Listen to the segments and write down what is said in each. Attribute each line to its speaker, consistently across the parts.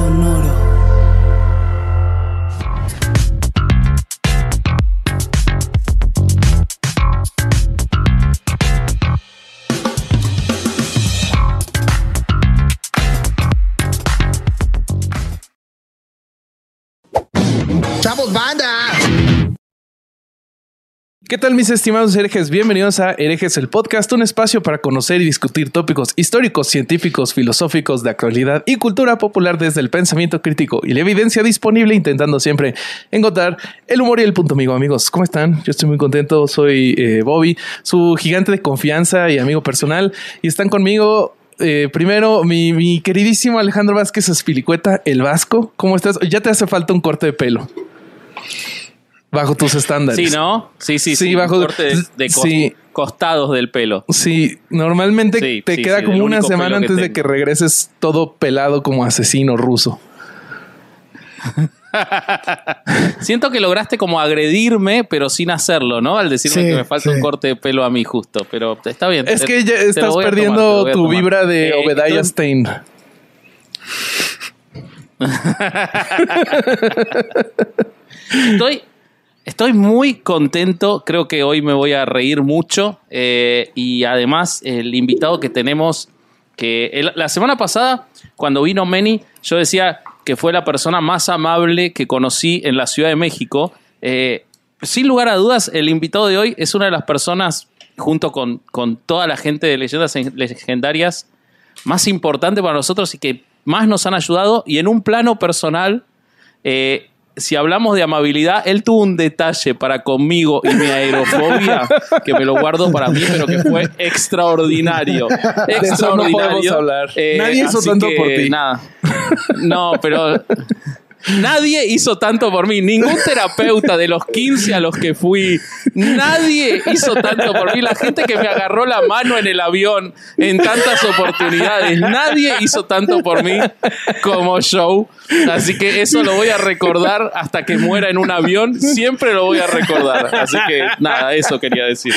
Speaker 1: Sonoro.
Speaker 2: ¿Qué tal mis estimados herejes? Bienvenidos a Herejes el Podcast, un espacio para conocer y discutir tópicos históricos, científicos, filosóficos, de actualidad y cultura popular desde el pensamiento crítico y la evidencia disponible, intentando siempre encontrar el humor y el punto amigo. Amigos, ¿cómo están? Yo estoy muy contento, soy eh, Bobby, su gigante de confianza y amigo personal, y están conmigo eh, primero, mi, mi, queridísimo Alejandro Vázquez Espilicueta, el Vasco. ¿Cómo estás? Ya te hace falta un corte de pelo. Bajo tus estándares.
Speaker 3: Sí, ¿no? Sí, sí,
Speaker 2: sí. bajo
Speaker 3: corte de, de sí. costados del pelo.
Speaker 2: Sí, normalmente
Speaker 3: Sí,
Speaker 2: te
Speaker 3: sí,
Speaker 2: queda
Speaker 3: sí,
Speaker 2: como una semana
Speaker 3: que
Speaker 2: antes de que regreses todo pelado como asesino ruso.
Speaker 3: Siento que lograste como agredirme, pero sin hacerlo, ¿no? Al decirme
Speaker 4: Sí,
Speaker 3: que me falta
Speaker 4: sí.
Speaker 3: un corte de pelo a mí justo. Pero está bien.
Speaker 2: Es
Speaker 3: te-
Speaker 2: que ya estás
Speaker 3: tomar,
Speaker 2: perdiendo tu vibra de
Speaker 3: Eh,
Speaker 2: Obadiah Stein.
Speaker 3: Estoy, estoy muy contento. Creo que hoy me voy a reír mucho. eh, y además, el invitado que tenemos, que la semana pasada, cuando vino Meni, yo decía que fue la persona más amable que conocí en la Ciudad de México. Eh, sin lugar a dudas, el invitado de hoy es una de las personas, junto con, con toda la gente de leyendas legendarias, más importante para nosotros y que más nos han ayudado. Y en un plano personal, eh, si hablamos de amabilidad, él tuvo un detalle para conmigo y mi aerofobia que me lo guardo para mí, pero que fue extraordinario.
Speaker 2: eso no
Speaker 3: Extraordinario.
Speaker 2: podemos hablar.
Speaker 3: Eh,
Speaker 2: Nadie hizo tanto
Speaker 3: que,
Speaker 2: por ti.
Speaker 3: Nada. No, pero Nadie hizo tanto por mí. Ningún terapeuta de los 15 a los que fui. Nadie hizo tanto por mí. La gente que me agarró la mano en el avión en tantas oportunidades. Nadie hizo tanto por mí como Joe. Así que eso lo voy a recordar hasta que muera en un avión. Siempre lo voy a recordar. Así que nada, eso quería decir.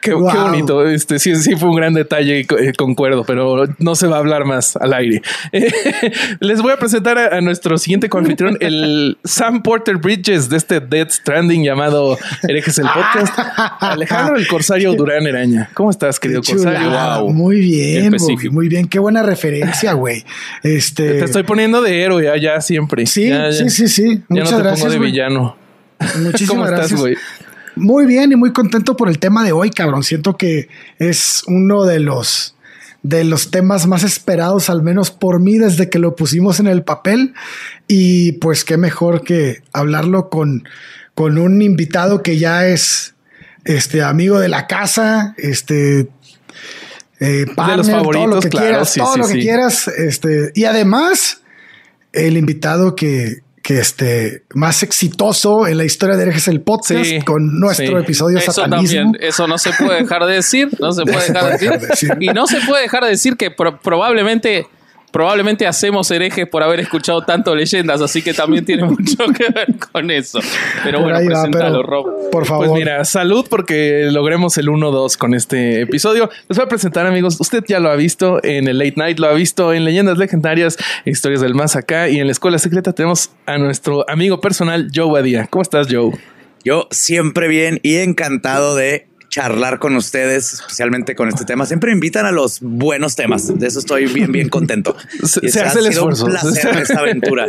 Speaker 2: Qué,
Speaker 4: Wow.
Speaker 2: qué bonito. Este sí, sí fue un gran detalle, eh, concuerdo, pero no se va a hablar más al aire. Les voy a presentar a, a nuestro siguiente coanfitrión, el Sam Porter Bridges de este Dead Stranding llamado Herejes el Podcast. Alejandro el Corsario Durán Eraña. ¿Cómo estás, querido Corsario?
Speaker 3: Wow.
Speaker 4: Muy bien. Bobby, muy bien. Qué buena referencia, güey. Este.
Speaker 2: Te estoy poniendo de héroe allá siempre.
Speaker 4: Sí,
Speaker 2: Ya- ya-
Speaker 4: sí, sí, sí.
Speaker 2: Ya
Speaker 4: Muchas
Speaker 2: no te
Speaker 4: gracias.
Speaker 2: pongo de villano.
Speaker 4: Muchísimas
Speaker 2: ¿Cómo estás,
Speaker 4: gracias.
Speaker 2: güey?
Speaker 4: Muy bien y muy contento por el tema de hoy, cabrón. Siento que es uno de los de los temas más esperados, al menos por mí, desde que lo pusimos en el papel. Y pues qué mejor que hablarlo con, con un invitado que ya es este amigo de la casa, este eh, partner,
Speaker 2: los
Speaker 4: todo lo
Speaker 2: favoritos,
Speaker 4: que
Speaker 2: claro,
Speaker 4: quieras,
Speaker 2: sí,
Speaker 4: todo
Speaker 2: sí,
Speaker 4: lo que
Speaker 2: sí.
Speaker 4: quieras. Este, y además, el invitado que, que este más exitoso en la historia de Herejes el Podcast
Speaker 2: Sí,
Speaker 4: con nuestro
Speaker 2: sí.
Speaker 4: episodio
Speaker 3: Eso
Speaker 4: Satanismo.
Speaker 3: también, eso no se puede dejar de decir, no se puede
Speaker 4: se
Speaker 3: dejar de
Speaker 4: puede dejar de
Speaker 3: decir.
Speaker 4: decir.
Speaker 3: Y no se puede dejar de decir que pro- probablemente, probablemente hacemos herejes por haber escuchado tanto leyendas, así que también tiene mucho que ver con eso. Pero
Speaker 4: Por
Speaker 3: bueno,
Speaker 4: va,
Speaker 3: preséntalo,
Speaker 4: pero,
Speaker 3: Rob.
Speaker 4: Por favor.
Speaker 2: Pues mira, salud porque logremos el 1-2 con este episodio. Les voy a presentar, amigos. Usted ya lo ha visto en el Late Night, lo ha visto en Leyendas Legendarias, Historias del Más Acá y en la Escuela Secreta tenemos a nuestro amigo personal, Joe Badía. ¿Cómo estás, Joe?
Speaker 5: Yo siempre bien y encantado de charlar con ustedes, especialmente con este tema. Siempre invitan a los buenos temas. De eso estoy bien, bien contento.
Speaker 2: Se-
Speaker 5: ha
Speaker 2: hace el esfuerzo.
Speaker 5: Un placer esta aventura.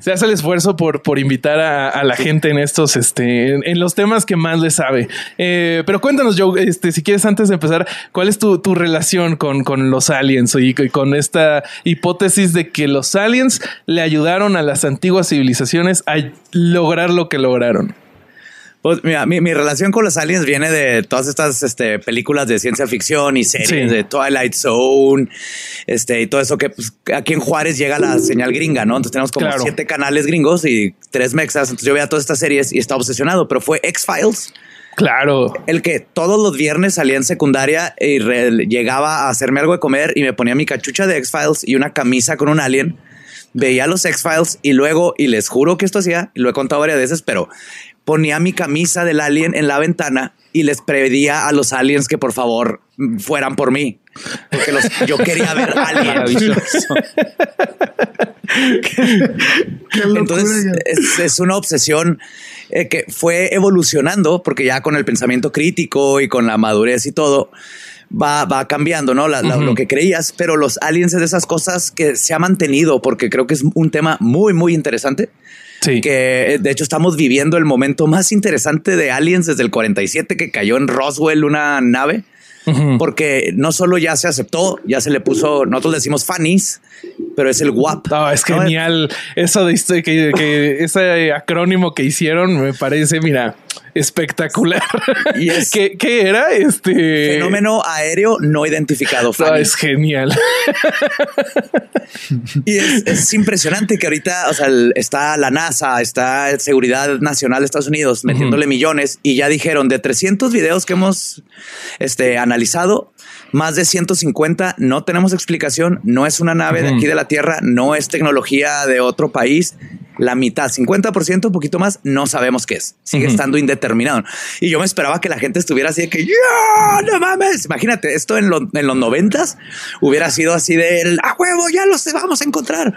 Speaker 2: Se hace el esfuerzo por, por invitar a, a la gente en estos, este, en, en los temas que más le sabe. Eh, pero cuéntanos, Joe, este, si quieres, antes de empezar, ¿cuál es tu, tu relación con, con los aliens y, y con esta hipótesis de que los aliens le ayudaron a las antiguas civilizaciones a lograr lo que lograron?
Speaker 5: Pues mira, mi, mi relación con los aliens viene de todas estas este, películas de ciencia ficción y series
Speaker 2: Sí.
Speaker 5: de Twilight Zone, este, y todo eso que pues, aquí en Juárez llega la señal gringa, ¿no? Entonces tenemos como
Speaker 2: Claro.
Speaker 5: siete canales gringos y tres mexas. Entonces yo veía todas estas series y estaba obsesionado, pero fue X-Files.
Speaker 2: Claro.
Speaker 5: El que todos los viernes salía en secundaria y llegaba a hacerme algo de comer y me ponía mi cachucha de X-Files y una camisa con un alien. Veía los X-Files y luego, y les juro que esto hacía, y lo he contado varias veces, pero ponía mi camisa del alien en la ventana y les pedía a los aliens que por favor fueran por mí. Porque los, yo quería ver aliens. Entonces es, es, una obsesión eh, que fue evolucionando porque ya con el pensamiento crítico y con la madurez y todo va, va cambiando, ¿no? La, la, Lo que creías, pero los aliens es de esas cosas que se ha mantenido porque creo que es un tema muy, muy interesante.
Speaker 2: Sí.
Speaker 5: Que eh, de hecho estamos viviendo el momento más interesante de aliens desde el 47 que cayó en Roswell una nave. Porque no solo ya se aceptó, ya se le puso, nosotros decimos Fanny's, pero es el WAP.
Speaker 2: No, es genial. Eso de este, que, que ese acrónimo que hicieron me parece, mira, espectacular.
Speaker 5: Y es
Speaker 2: ¿Qué, ¿Qué, era? Este
Speaker 5: fenómeno aéreo no identificado.
Speaker 2: No, es genial.
Speaker 5: y es, es, impresionante que ahorita, o sea, está la NASA, está Seguridad Nacional de Estados Unidos metiéndole uh -huh. millones y ya dijeron de 300 videos que hemos este, analizado, más de 150 no tenemos explicación, no es una nave uh -huh. de aquí de la Tierra, no es tecnología de otro país la mitad, 50%, un poquito más, no sabemos qué es. Sigue uh -huh. estando indeterminado. Y yo me esperaba que la gente estuviera así de que, ¡Ya! no mames. Imagínate, esto en, lo, en los noventas hubiera sido así de, a huevo, ya los vamos a encontrar.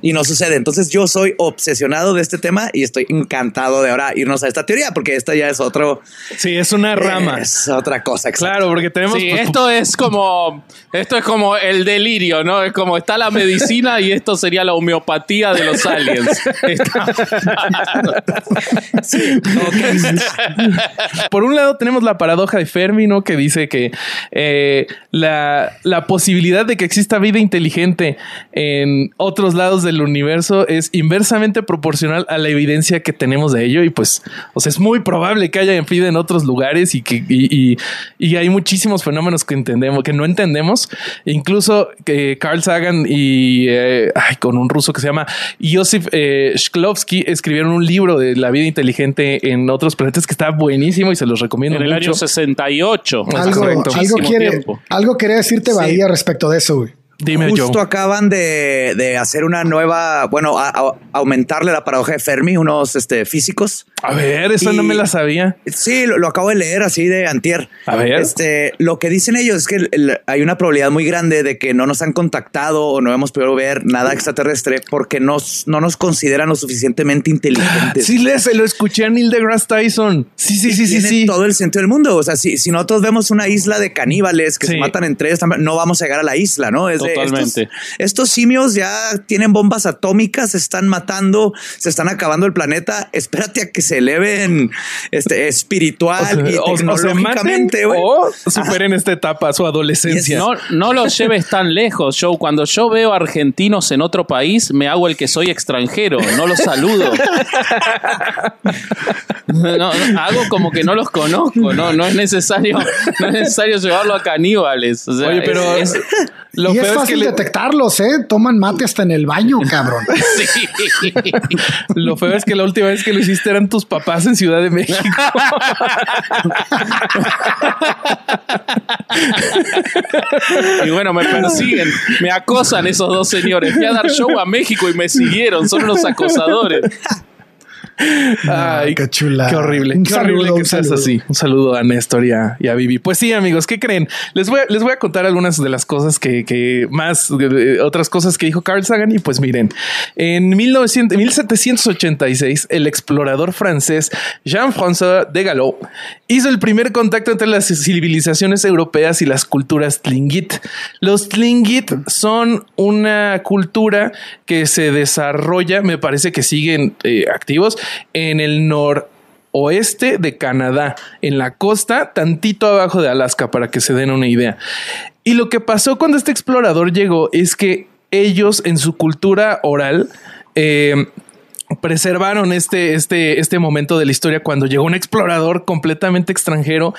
Speaker 5: Y no sucede. Entonces yo soy obsesionado de este tema y estoy encantado de ahora irnos a esta teoría, porque esta ya es otro.
Speaker 2: Sí, es una rama.
Speaker 5: Es otra cosa.
Speaker 2: Exacto. Claro, porque tenemos.
Speaker 3: Sí, pues, esto es como, esto es como el delirio, ¿no? Es como está la medicina y esto sería la homeopatía de los aliens.
Speaker 2: okay. Por un lado tenemos la paradoja de Fermi, ¿no? Que dice que eh, la, la, posibilidad de que exista vida inteligente en otros lados del universo es inversamente proporcional a la evidencia que tenemos de ello y pues, o sea, es muy probable que haya vida en otros lugares y que y, y, hay muchísimos fenómenos que entendemos, que no entendemos. Incluso que Carl Sagan y eh, con un ruso que se llama Joseph eh, Shklovsky escribieron un libro de la vida inteligente en otros planetas que está buenísimo y se los recomiendo
Speaker 3: en el
Speaker 2: mucho.
Speaker 3: año 68.
Speaker 4: Algo, algo, quiere, algo quería decirte, Bahía, sí. respecto de eso, güey.
Speaker 2: Dime,
Speaker 5: Justo acaban de, de, hacer una nueva, bueno, a, a, aumentarle la paradoja de Fermi, unos este, físicos.
Speaker 2: A ver, eso y, no me la sabía.
Speaker 5: Sí, lo, lo, acabo de leer así de antier.
Speaker 2: A ver.
Speaker 5: Este, lo que dicen ellos es que el, el, hay una probabilidad muy grande de que no nos han contactado o no hemos podido ver nada extraterrestre porque nos, no nos consideran lo suficientemente inteligentes.
Speaker 2: Sí, le, se lo escuché a Neil deGrasse Tyson. Sí, sí, sí, sí, sí.
Speaker 5: Todo el sentido del mundo. O sea, si, si nosotros vemos una isla de caníbales que sí. se matan entre ellos, no vamos a llegar a la isla, ¿no? Es de,
Speaker 3: Totalmente.
Speaker 5: Estos, estos, simios ya tienen bombas atómicas, se están matando, se están acabando el planeta. Espérate a que se eleven este, espiritual o sea, y tecnológicamente.
Speaker 2: O, o superen Ajá. esta etapa, su adolescencia.
Speaker 3: No, no lo lleves tan lejos, Joe. Cuando yo veo argentinos en otro país, me hago el que soy extranjero, no los saludo. no, no, hago como que no los conozco, no, no es necesario, no es necesario llevarlo a caníbales. O sea,
Speaker 2: Oye, pero
Speaker 4: es, es, lo y es fácil es que le... detectarlos, ¿eh? Toman mate hasta en el baño, cabrón.
Speaker 2: sí. lo feo es que la última vez que lo hiciste eran tus papás en Ciudad de México.
Speaker 3: y bueno, me persiguen, me acosan esos dos señores. Fui a dar show a México y me siguieron, son los acosadores.
Speaker 2: Ay, qué chula. Qué horrible. Un qué saludo, horrible que seas así. Un saludo a Néstor y a, y a, Vivi. Pues sí, amigos, ¿qué creen? Les voy a, les voy a contar algunas de las cosas que, que más, otras cosas que dijo Carl Sagan. Y pues miren, en 1900, 1786, el explorador francés Jean-François de Gallo hizo el primer contacto entre las civilizaciones europeas y las culturas Tlingit. Los Tlingit son una cultura que se desarrolla, me parece que siguen eh, activos en el noroeste de Canadá, en la costa, tantito abajo de Alaska, para que se den una idea. Y lo que pasó cuando este explorador llegó es que ellos en su cultura oral eh, preservaron este, este, este momento de la historia cuando llegó un explorador completamente extranjero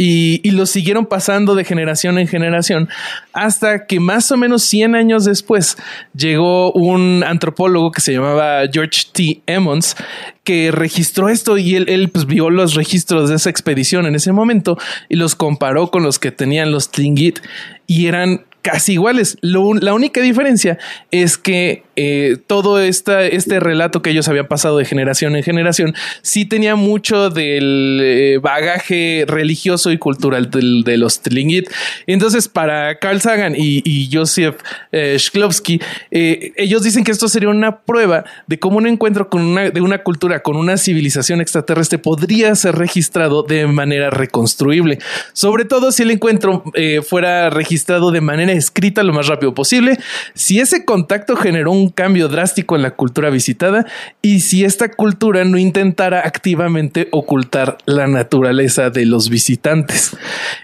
Speaker 2: y, lo siguieron pasando de generación en generación hasta que más o menos 100 años después llegó un antropólogo que se llamaba George T. Emmons que registró esto y él, él pues, vio los registros de esa expedición en ese momento y los comparó con los que tenían los Tlingit y eran casi iguales. Lo, la única diferencia es que eh, todo este relato que ellos habían pasado de generación en generación sí tenía mucho del eh, bagaje religioso y cultural de los Tlingit. Entonces, para Carl Sagan y, y Joseph eh, Shklovsky, eh, ellos dicen que esto sería una prueba de cómo un encuentro con de una cultura, con una civilización extraterrestre podría ser registrado de manera reconstruible. Sobre todo si el encuentro fuera registrado de manera escrita lo más rápido posible, si ese contacto generó un cambio drástico en la cultura visitada y si esta cultura no intentara activamente ocultar la naturaleza de los visitantes.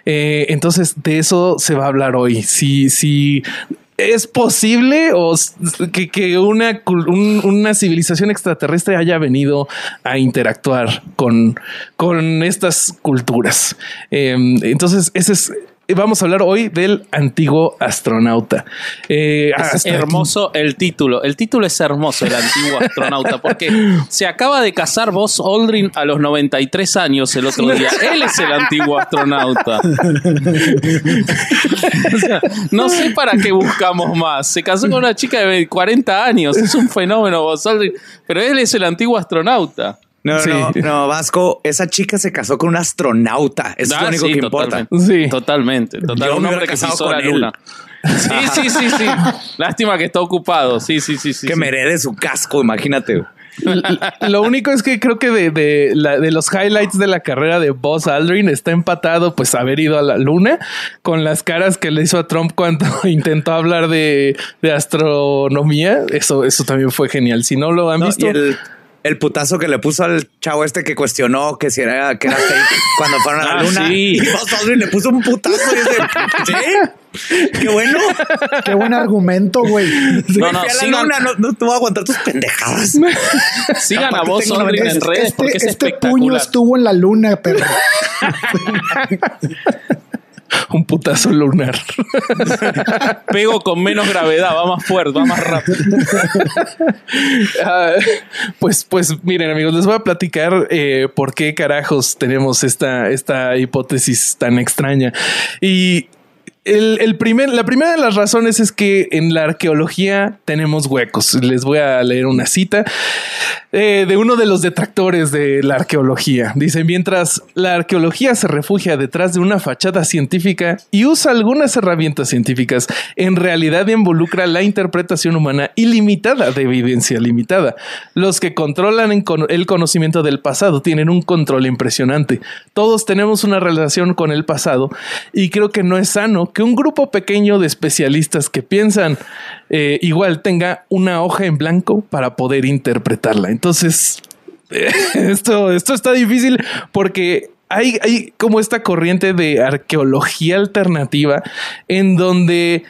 Speaker 2: Eh, entonces, de eso se va a hablar hoy. Si, si ¿Es posible o que, que una, un- una civilización extraterrestre haya venido a interactuar con, con estas culturas? Eh, entonces, ese es. Vamos a hablar hoy del antiguo astronauta. Eh,
Speaker 3: Es
Speaker 2: hasta
Speaker 3: hermoso el título. El título es hermoso, el antiguo astronauta, porque se acaba de casar Buzz Aldrin a los 93 años el otro día. Él es el antiguo astronauta. O sea, no sé para qué buscamos más. Se casó con una chica de 40 años. Es un fenómeno Buzz Aldrin, pero él es el antiguo astronauta.
Speaker 5: No,
Speaker 2: Sí.
Speaker 5: no, no, Vasco, esa chica se casó con un astronauta. Eso es lo
Speaker 3: Ah,
Speaker 5: único
Speaker 3: sí,
Speaker 5: que importa.
Speaker 3: Totalmente.
Speaker 2: Sí.
Speaker 3: Totalmente. total-
Speaker 5: Yo me
Speaker 3: un
Speaker 5: hubiera
Speaker 3: hombre que
Speaker 5: casado
Speaker 3: pisó
Speaker 5: con
Speaker 3: la
Speaker 5: él.
Speaker 3: luna. Sí, sí, sí, sí. Lástima que está ocupado. Sí, sí, sí, sí.
Speaker 5: que
Speaker 3: sí.
Speaker 5: me herede su casco, imagínate.
Speaker 2: Lo único es que creo que de, de, la- de los highlights de la carrera de Buzz Aldrin está empatado, pues haber ido a la luna con las caras que le hizo a Trump cuando intentó hablar de, de astronomía. Eso, eso también fue genial. Si no lo han
Speaker 5: No,
Speaker 2: visto,
Speaker 5: y el, el putazo que le puso al chavo este que cuestionó que si era, que era fake cuando fueron a la
Speaker 3: Ah,
Speaker 5: luna.
Speaker 3: sí.
Speaker 5: Y le puso un putazo y ese, ¿sí? Qué bueno.
Speaker 4: Qué buen argumento, güey.
Speaker 3: No, no,
Speaker 5: Fui a la
Speaker 3: sigan-
Speaker 5: luna, no, no te voy a aguantar tus pendejadas.
Speaker 3: Sigan a
Speaker 5: 90.
Speaker 3: en redes
Speaker 4: Este,
Speaker 3: porque es
Speaker 4: este puño estuvo en la luna, perro.
Speaker 2: un putazo lunar.
Speaker 3: Pego con menos gravedad, va más fuerte, va más rápido.
Speaker 2: Ah, pues, pues miren, amigos, les voy a platicar eh, por qué carajos tenemos esta, esta hipótesis tan extraña. Y el, primer, la primera de las razones es que en la arqueología tenemos huecos. Les voy a leer una cita eh, de uno de los detractores de la arqueología. Dice, mientras la arqueología se refugia detrás de una fachada científica y usa algunas herramientas científicas, en realidad involucra la interpretación humana ilimitada de evidencia limitada. Los que controlan el conocimiento del pasado tienen un control impresionante. Todos tenemos una relación con el pasado y creo que no es sano que un grupo pequeño de especialistas que piensan eh, igual tenga una hoja en blanco para poder interpretarla. Entonces, esto, esto está difícil porque hay, hay como esta corriente de arqueología alternativa en donde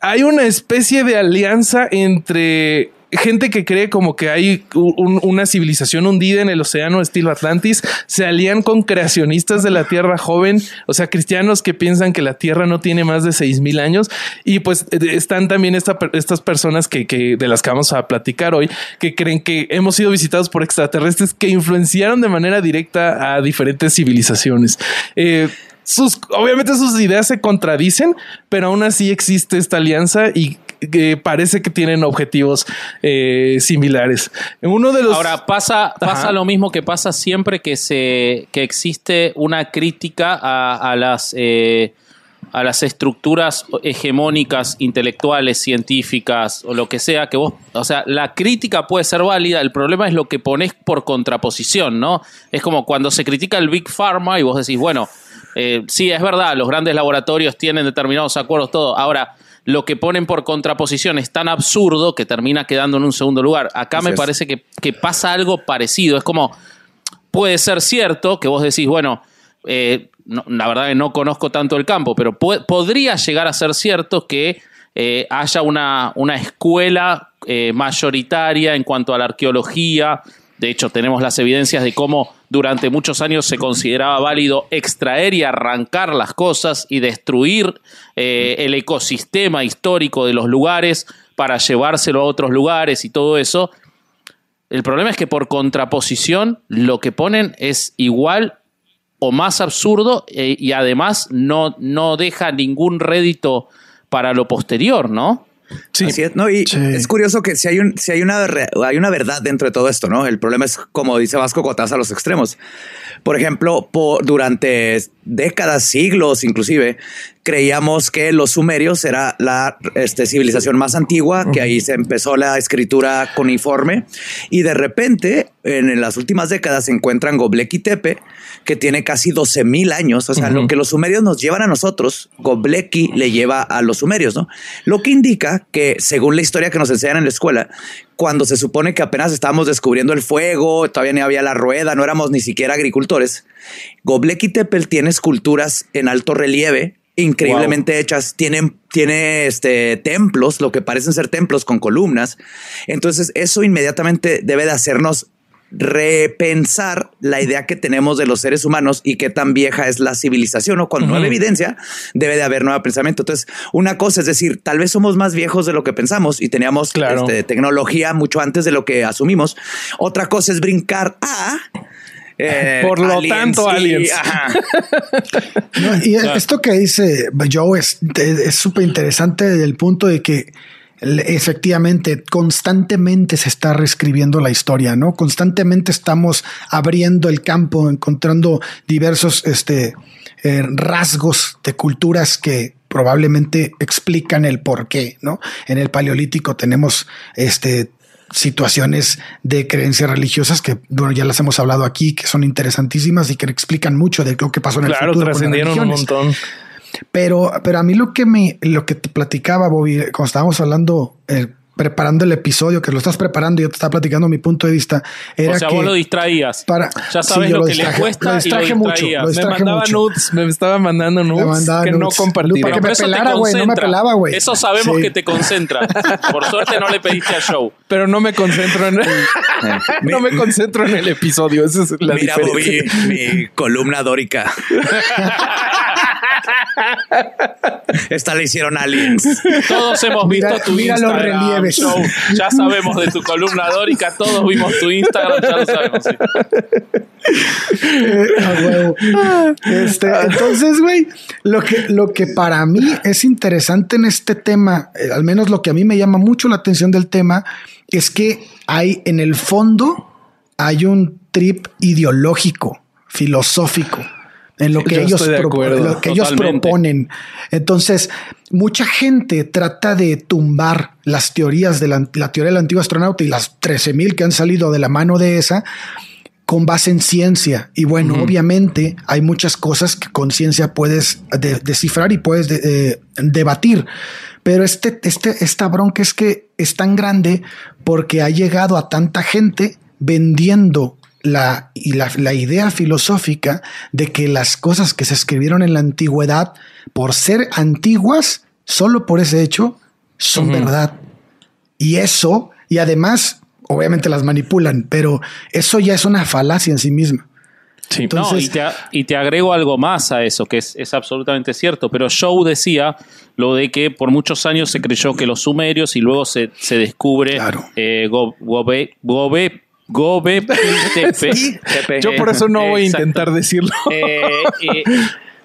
Speaker 2: hay una especie de alianza entre gente que cree como que hay un- una civilización hundida en el océano estilo Atlantis, se alían con creacionistas de la Tierra joven, o sea, cristianos que piensan que la Tierra no tiene más de seis mil años y pues eh, están también esta- estas personas que, de las que vamos a platicar hoy, que creen que hemos sido visitados por extraterrestres que influenciaron de manera directa a diferentes civilizaciones. Eh, obviamente sus ideas se contradicen, pero aún así existe esta alianza y que parece que tienen objetivos eh, similares. Uno de los
Speaker 3: Ahora pasa, pasa
Speaker 2: Ajá.
Speaker 3: lo mismo que pasa siempre que se que existe una crítica a, a las eh, a las estructuras hegemónicas, intelectuales, científicas o lo que sea que vos, o sea, la crítica puede ser válida, el problema es lo que pones por contraposición, ¿no? Es como cuando se critica el Big Pharma y vos decís, bueno, eh, sí, es verdad, los grandes laboratorios tienen determinados acuerdos, todo. Ahora, lo que ponen por contraposición es tan absurdo que termina quedando en un segundo lugar. Acá
Speaker 5: Así
Speaker 3: me
Speaker 5: es.
Speaker 3: parece que, que pasa algo parecido. Es como, puede ser cierto que vos decís, bueno, eh, no- la verdad que no conozco tanto el campo, pero podría llegar a ser cierto que eh, haya una, una escuela eh, mayoritaria en cuanto a la arqueología. De hecho, tenemos las evidencias de cómo durante muchos años se consideraba válido extraer y arrancar las cosas y destruir eh, el ecosistema histórico de los lugares para llevárselo a otros lugares y todo eso. El problema es que por contraposición lo que ponen es igual o más absurdo eh, y además no, no deja ningún rédito para lo posterior, ¿no?
Speaker 2: Sí.
Speaker 5: Así es, ¿no? Y
Speaker 4: Sí.
Speaker 5: es curioso que si hay, un, si hay, una, hay una verdad dentro de todo esto, ¿no? El problema es, como dice Vasco, cotas a los extremos. Por ejemplo, por, durante décadas, siglos inclusive, creíamos que los sumerios era la este, civilización más antigua, que ahí se empezó la escritura cuneiforme y de repente en las últimas décadas se encuentran Göbekli Tepe, que tiene casi 12 mil años. O sea, lo que los sumerios nos llevan a nosotros, Göbekli le lleva a los sumerios, ¿no? Lo que indica que, según la historia que nos enseñan en la escuela, cuando se supone que apenas estábamos descubriendo el fuego, todavía ni había la rueda, no éramos ni siquiera agricultores, Göbekli Tepe tiene esculturas en alto relieve increíblemente hechas, tienen, tiene este templos, lo que parecen ser templos con columnas. Entonces, eso inmediatamente debe de hacernos repensar la idea que tenemos de los seres humanos y qué tan vieja es la civilización o no hay evidencia debe de haber nuevo pensamiento. Entonces, una cosa es decir, tal vez somos más viejos de lo que pensamos y teníamos
Speaker 2: Claro.
Speaker 5: este, tecnología mucho antes de lo que asumimos. Otra cosa es brincar a eh,
Speaker 2: Por lo tanto,
Speaker 5: y-
Speaker 2: aliens.
Speaker 5: ajá.
Speaker 4: No, y esto que dice Joe es es súper interesante desde el punto de que efectivamente constantemente se está reescribiendo la historia, ¿no? Constantemente estamos abriendo el campo, encontrando diversos este, eh, rasgos de culturas que probablemente explican el por qué, ¿no? En el paleolítico tenemos este situaciones de creencias religiosas que bueno ya las hemos hablado aquí que son interesantísimas y que explican mucho de lo que pasó en el
Speaker 2: Claro,
Speaker 4: futuro con las
Speaker 2: trascendieron un montón.
Speaker 4: Pero, pero a mí lo que me, lo que te platicaba, Bobby, cuando estábamos hablando, eh, preparando el episodio, que lo estás preparando, y yo te estaba platicando mi punto de vista, era
Speaker 3: o sea,
Speaker 4: que
Speaker 3: vos lo distraías.
Speaker 4: para,
Speaker 3: ya sabes
Speaker 4: Sí,
Speaker 3: lo, que
Speaker 4: distraje-
Speaker 3: le cuesta
Speaker 4: lo
Speaker 3: y
Speaker 4: distraje
Speaker 3: lo
Speaker 4: mucho,
Speaker 2: Me mandaba
Speaker 4: mucho.
Speaker 2: nudes, me estaba mandando nudes
Speaker 4: mandaba
Speaker 2: que no
Speaker 4: nudes.
Speaker 2: compartía.
Speaker 4: Para que me
Speaker 3: Pero eso te
Speaker 4: pelara, güey, no me
Speaker 3: concentra.
Speaker 4: pelaba, güey.
Speaker 3: Eso sabemos
Speaker 4: Sí.
Speaker 3: que te concentra. Por suerte no le pediste a Show.
Speaker 2: Pero no me concentro en no me concentro en el episodio. Esa es la
Speaker 5: Mira,
Speaker 2: diferencia.
Speaker 5: Bobby, mi columna dórica. Esta la hicieron aliens.
Speaker 3: Todos hemos
Speaker 4: Mira-
Speaker 3: visto tu
Speaker 4: mira los
Speaker 3: Instagram,
Speaker 4: relieves.
Speaker 3: Show. Ya sabemos de tu columna dórica. Todos vimos tu Instagram. Ya lo sabemos. sí.
Speaker 4: Eh, a huevo. Este, entonces, güey, lo que, lo que para mí es interesante en este tema, eh, al menos lo que a mí me llama mucho la atención del tema, es que hay en el fondo hay un trip ideológico, filosófico. En lo que
Speaker 2: Yo
Speaker 4: ellos,
Speaker 2: acuerdo,
Speaker 4: lo que ellos proponen. Entonces, mucha gente trata de tumbar las teorías de la, la teoría del antiguo astronauta y las 13.000 que han salido de la mano de esa con base en ciencia. Y bueno, obviamente hay muchas cosas que con ciencia puedes de- descifrar y puedes de- eh, debatir. Pero este, este, esta bronca es que es tan grande porque ha llegado a tanta gente vendiendo la, y la, la idea filosófica de que las cosas que se escribieron en la antigüedad, por ser antiguas, solo por ese hecho, son verdad. Y eso, y además, obviamente las manipulan, pero eso ya es una falacia en sí misma.
Speaker 2: Sí.
Speaker 3: No,
Speaker 4: Entonces-
Speaker 3: y te, y te agrego algo más a eso, que es, es absolutamente cierto. Pero Show decía lo de que por muchos años se creyó que los sumerios y luego se, se descubre
Speaker 4: Claro.
Speaker 3: eh, Go- Gobe, Gobe, Gobe.
Speaker 2: Yo por eso no voy a intentar decirlo.
Speaker 3: Eh, eh,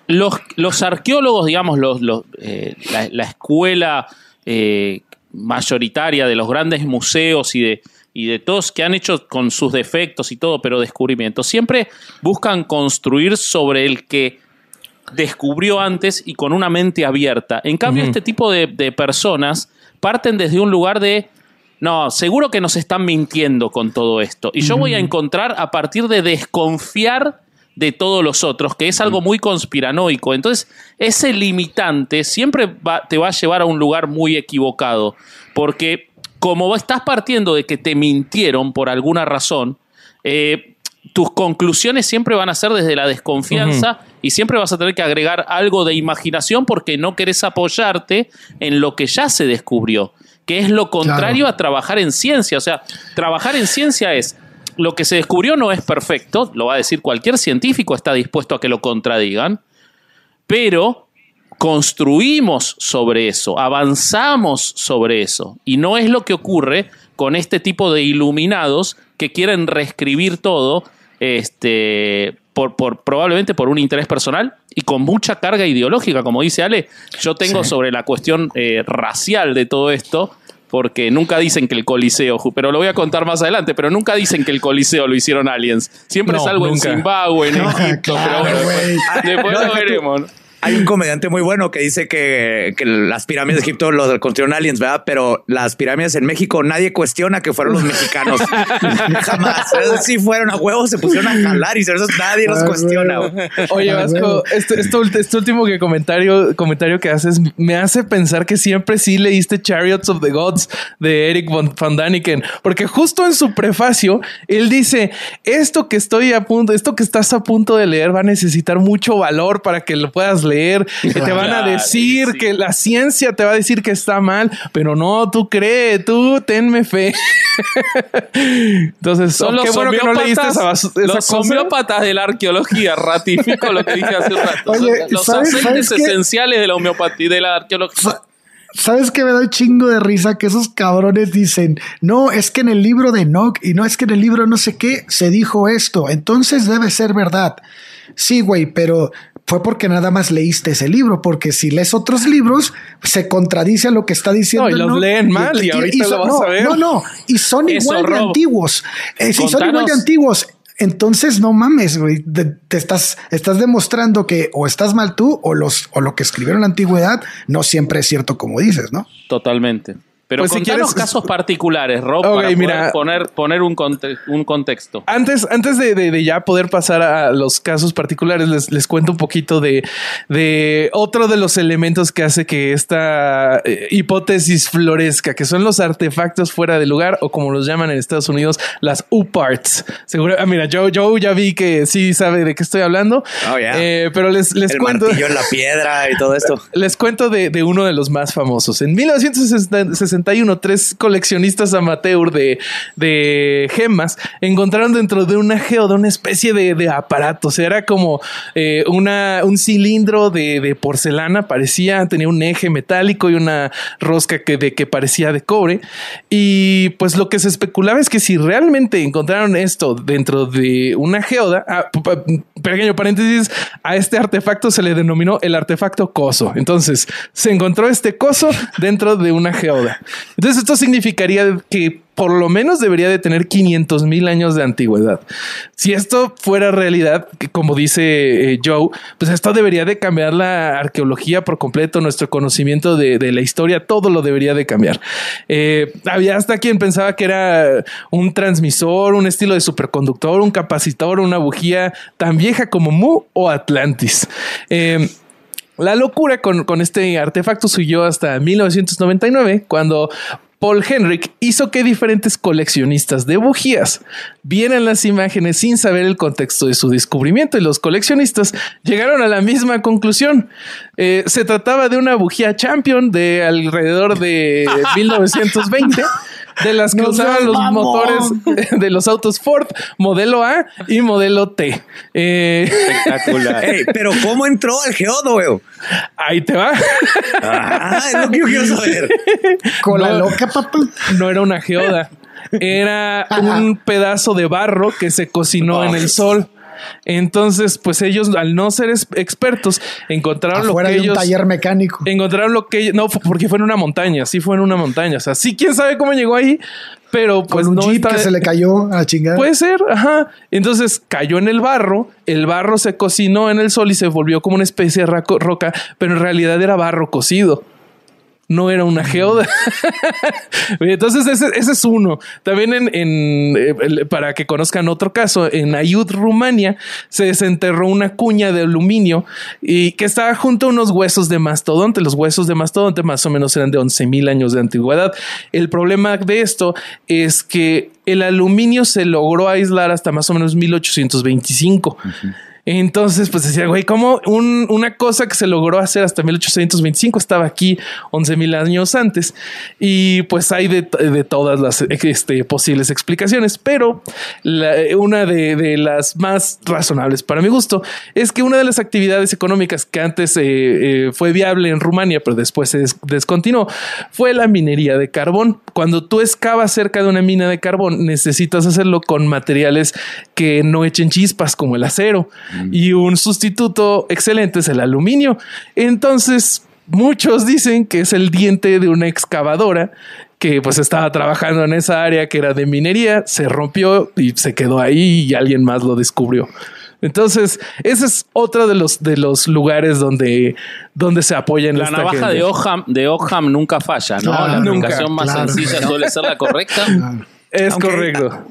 Speaker 3: los, los arqueólogos, digamos, los, los, eh, la, la escuela eh, mayoritaria de los grandes museos y de, y de todos que han hecho con sus defectos y todo, pero descubrimientos, siempre buscan construir sobre el que descubrió antes y con una mente abierta. En cambio, este tipo de, de personas parten desde un lugar de, no, seguro que nos están mintiendo con todo esto. Y yo voy a encontrar a partir de desconfiar de todos los otros, que es algo muy conspiranoico. Entonces, ese limitante siempre va- te va a llevar a un lugar muy equivocado, porque como estás partiendo de que te mintieron por alguna razón, eh, tus conclusiones siempre van a ser desde la desconfianza y siempre vas a tener que agregar algo de imaginación porque no querés apoyarte en lo que ya se descubrió, que es lo contrario a trabajar en ciencia. O sea, trabajar en ciencia es lo que se descubrió no es perfecto, lo va a decir cualquier científico, está dispuesto a que lo contradigan, pero construimos sobre eso, avanzamos sobre eso. Y no es lo que ocurre con este tipo de iluminados que quieren reescribir todo este, por, por, probablemente por un interés personal y con mucha carga ideológica, como dice Ale. Yo tengo sobre la cuestión eh, racial de todo esto, porque nunca dicen que el Coliseo, pero lo voy a contar más adelante, pero nunca dicen que el Coliseo lo hicieron aliens. Siempre
Speaker 2: No,
Speaker 3: es algo
Speaker 2: nunca.
Speaker 3: en Zimbabue, en Egipto,
Speaker 4: claro,
Speaker 3: pero bueno, después, después
Speaker 5: No,
Speaker 3: lo
Speaker 5: tú. Hay un comediante muy bueno que dice que, que las pirámides de Egipto los construyeron aliens, ¿verdad? Pero las pirámides en México nadie cuestiona que fueron los mexicanos. Jamás. Esos sí fueron a huevos, se pusieron a jalar y eso nadie los
Speaker 4: Ah,
Speaker 5: cuestiona.
Speaker 2: Oye,
Speaker 4: Ah,
Speaker 2: Vasco,
Speaker 4: huevo.
Speaker 2: este, este este último que comentario, comentario que haces me hace pensar que siempre sí leíste Chariots of the Gods de Eric von, van Daniken, porque justo en su prefacio él dice esto que estoy a punto, esto que estás a punto de leer va a necesitar mucho valor para que lo puedas leer. Que te van a decir
Speaker 3: sí.
Speaker 2: que la ciencia te va a decir que está mal, pero no, tú cree, tú tenme fe. Entonces,
Speaker 3: Son
Speaker 2: qué
Speaker 3: los
Speaker 2: bueno que no leíste
Speaker 3: homeópatas,
Speaker 2: esa, bas- esa
Speaker 3: los homeópatas de la arqueología. Ratifico lo que dije hace un rato.
Speaker 4: Oye,
Speaker 3: los
Speaker 4: ¿sabes-
Speaker 3: aceites
Speaker 4: sabes qué?
Speaker 3: esenciales de la homeopatía de la arqueología.
Speaker 4: Sa- ¿Sabes que me da un chingo de risa que esos cabrones dicen, no, es que en el libro de Enoch y no es que en el libro no sé qué se dijo esto, entonces debe ser verdad. Sí, güey, pero fue porque nada más leíste ese libro, porque si lees otros libros, se contradice a lo que está diciendo.
Speaker 2: No, y los leen mal, y ahorita
Speaker 4: son-
Speaker 2: lo vas
Speaker 4: no,
Speaker 2: a ver.
Speaker 4: No, no, y son
Speaker 3: Eso,
Speaker 4: igual de antiguos. Eh, sí, son igual de antiguos. Entonces no mames, güey. Te, te estás, estás demostrando que o estás mal tú o los o lo que escribieron en la antigüedad no siempre es cierto como dices, ¿no?
Speaker 3: Totalmente. Pero
Speaker 2: Pues si quieres-
Speaker 3: casos particulares, Rob,
Speaker 2: Ok,
Speaker 3: para poder
Speaker 2: mira.
Speaker 3: poner, poner un, conte- un contexto.
Speaker 2: Antes, antes de, de- de ya poder pasar a los casos particulares, les, les cuento un poquito de, de otro de los elementos que hace que esta eh, hipótesis florezca, que son los artefactos fuera de lugar o como los llaman en Estados Unidos, las U-parts. Seguro, ah, mira, Joe, Joe ya vi que sí sabe de qué estoy hablando,
Speaker 5: Oh, yeah.
Speaker 2: Eh, pero les, les
Speaker 5: El
Speaker 2: cuento.
Speaker 5: martillo en la piedra y todo esto.
Speaker 2: Les cuento de, de uno de los más famosos. En 1961, tres coleccionistas amateur de, gemas encontraron dentro de una geoda una especie de, aparato. O sea, era como eh, un cilindro de, porcelana, parecía, tenía un eje metálico y una rosca que, parecía de cobre. Y pues lo que se especulaba es que si realmente encontraron esto dentro de una geoda, ah, pequeño paréntesis, a este artefacto se le denominó el artefacto coso. Entonces, se encontró este coso dentro de una geoda. Entonces, esto significaría que por lo menos debería de tener 500 mil años de antigüedad. Si esto fuera realidad, que como dice eh, Joe, pues esto debería de cambiar la arqueología por completo, nuestro conocimiento de, la historia, todo lo debería de cambiar. Eh, había hasta quien pensaba que era un transmisor, un estilo de superconductor, un capacitor, una bujía tan vieja como Mu o Atlantis. Eh, la locura con, con este artefacto siguió hasta 1999, cuando Paul Henrik hizo que diferentes coleccionistas de bujías vieran las imágenes sin saber el contexto de su descubrimiento y los coleccionistas llegaron a la misma conclusión. Eh, se trataba de una bujía Champion de alrededor de 1920. De las que
Speaker 4: No
Speaker 2: usaban los
Speaker 4: mamón.
Speaker 2: motores de los autos Ford, modelo A y modelo T. Eh,
Speaker 3: Espectacular.
Speaker 5: Pero ¿cómo entró al geodo, güey?
Speaker 2: ahí te va.
Speaker 5: Ah, es lo que yo quiero saber.
Speaker 4: Con la
Speaker 2: No.
Speaker 4: loca, papá.
Speaker 2: no era una geoda, era un pedazo de barro que se cocinó en el sol. Entonces, pues ellos, al no ser expertos, encontraron lo que
Speaker 4: de un
Speaker 2: ellos
Speaker 4: taller mecánico.
Speaker 2: encontraron lo que no porque fue en una montaña, sí fue en una montaña, o sea, sí quién sabe cómo llegó ahí, pero pues
Speaker 4: Con un
Speaker 2: no
Speaker 4: jeep que se le cayó a la chingada.
Speaker 2: Puede ser, ajá. Entonces cayó en el barro, el barro se cocinó en el sol y se volvió como una especie de roca, pero en realidad era barro cocido. No era una geoda. Entonces, ese, ese es uno. También en, en, eh, para que conozcan otro caso, en Ayud, Rumania, se desenterró una cuña de aluminio y que estaba junto a unos huesos de mastodonte. Los huesos de mastodonte más o menos eran de 11 mil años de antigüedad. El problema de esto es que el aluminio se logró aislar hasta más o menos 1825. Entonces, pues decía, güey, como un- una cosa que se logró hacer hasta 1825 estaba aquí 11 mil años antes. Y pues hay de, todas las este, posibles explicaciones, pero una de, las más razonables para mi gusto es que una de las actividades económicas que antes eh, eh, fue viable en Rumania, pero después se des- descontinuó, fue la minería de carbón. Cuando tú excavas cerca de una mina de carbón, necesitas hacerlo con materiales que no echen chispas como el acero. Y un sustituto excelente es el aluminio. Entonces, muchos dicen que es el diente de una excavadora que pues estaba trabajando en esa área que era de minería, se rompió y se quedó ahí y alguien más lo descubrió. Entonces, ese es otro de los, de los lugares donde, donde se apoya en
Speaker 3: La
Speaker 2: esta
Speaker 3: navaja
Speaker 2: gente.
Speaker 3: de Ogham, de Ogham nunca falla, ¿no?
Speaker 4: Claro,
Speaker 3: la
Speaker 2: nunca,
Speaker 3: más
Speaker 4: claro.
Speaker 3: sencilla suele ser la correcta.
Speaker 2: Es
Speaker 5: Aunque-
Speaker 2: correcto.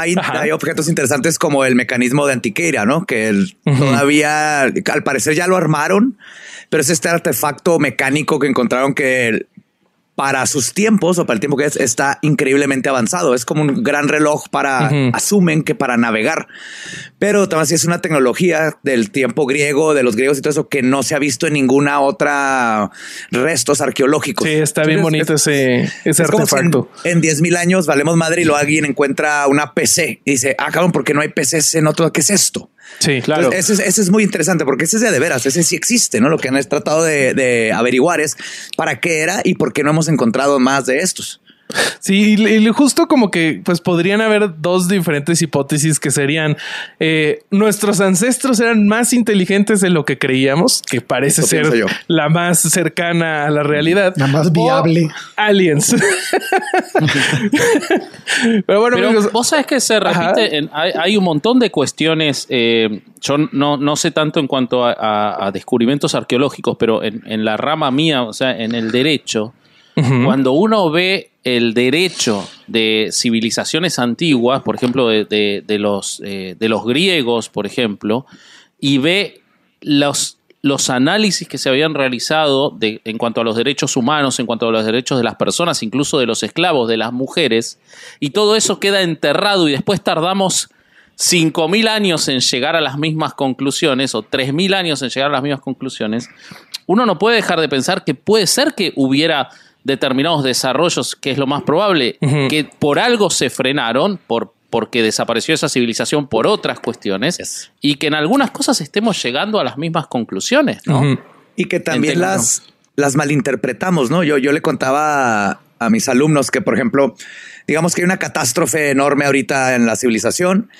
Speaker 5: Hay, objetos interesantes como el mecanismo de Antiqueira, ¿no? Que el- todavía, al parecer ya lo armaron, pero es este artefacto mecánico que encontraron que para sus tiempos o para el tiempo que es, está increíblemente avanzado. Es como un gran reloj para, asumen que para navegar. Pero también sí es una tecnología del tiempo griego, de los griegos y todo eso, que no se ha visto en ninguna otra restos arqueológicos.
Speaker 2: Sí, está bien
Speaker 5: Entonces,
Speaker 2: bonito
Speaker 5: es-
Speaker 2: ese, ese
Speaker 5: es como si en,
Speaker 2: artefacto.
Speaker 5: en 10 mil años valemos madre y luego alguien encuentra una PC y dice, ah, cabrón, ¿por qué no hay PCs en otro? ¿Qué es esto?
Speaker 2: Sí,
Speaker 3: Claro.
Speaker 5: Entonces, ese, es- ese es muy interesante porque ese es de, de veras, ese sí existe, ¿no? Lo que han tratado de, de averiguar es para qué era y por qué no hemos encontrado más de estos.
Speaker 2: Sí, y, y justo como que pues podrían haber dos diferentes hipótesis que serían eh, nuestros ancestros eran más inteligentes de lo que creíamos, que parece
Speaker 5: Eso
Speaker 2: ser la más cercana a la realidad.
Speaker 4: La más
Speaker 2: o
Speaker 4: viable.
Speaker 2: aliens. Pero bueno,
Speaker 3: Pero
Speaker 2: amigos,
Speaker 3: vos sabés que se repite, en- hay, hay un montón de cuestiones, eh, yo no, no sé tanto en cuanto a, a- a descubrimientos arqueológicos, pero en, en la rama mía, o sea, en el derecho, cuando uno ve el derecho de civilizaciones antiguas, por ejemplo, de, los, eh, de los griegos, por ejemplo, y ve los, los análisis que se habían realizado en cuanto a los derechos humanos, en cuanto a los derechos de las personas, incluso de los esclavos, de las mujeres, y todo eso queda enterrado y después tardamos 5.000 años en llegar a las mismas conclusiones o 3.000 años en llegar a las mismas conclusiones, uno no puede dejar de pensar que puede ser que hubiera determinados desarrollos, que es lo más probable, que por algo se frenaron, por, porque desapareció esa civilización por otras cuestiones,
Speaker 5: Yes.
Speaker 3: y que en algunas cosas estemos llegando a las mismas conclusiones.
Speaker 5: Y que también las, las malinterpretamos, ¿no? Yo, yo le contaba a, a mis alumnos que, por ejemplo, digamos que hay una catástrofe enorme ahorita en la civilización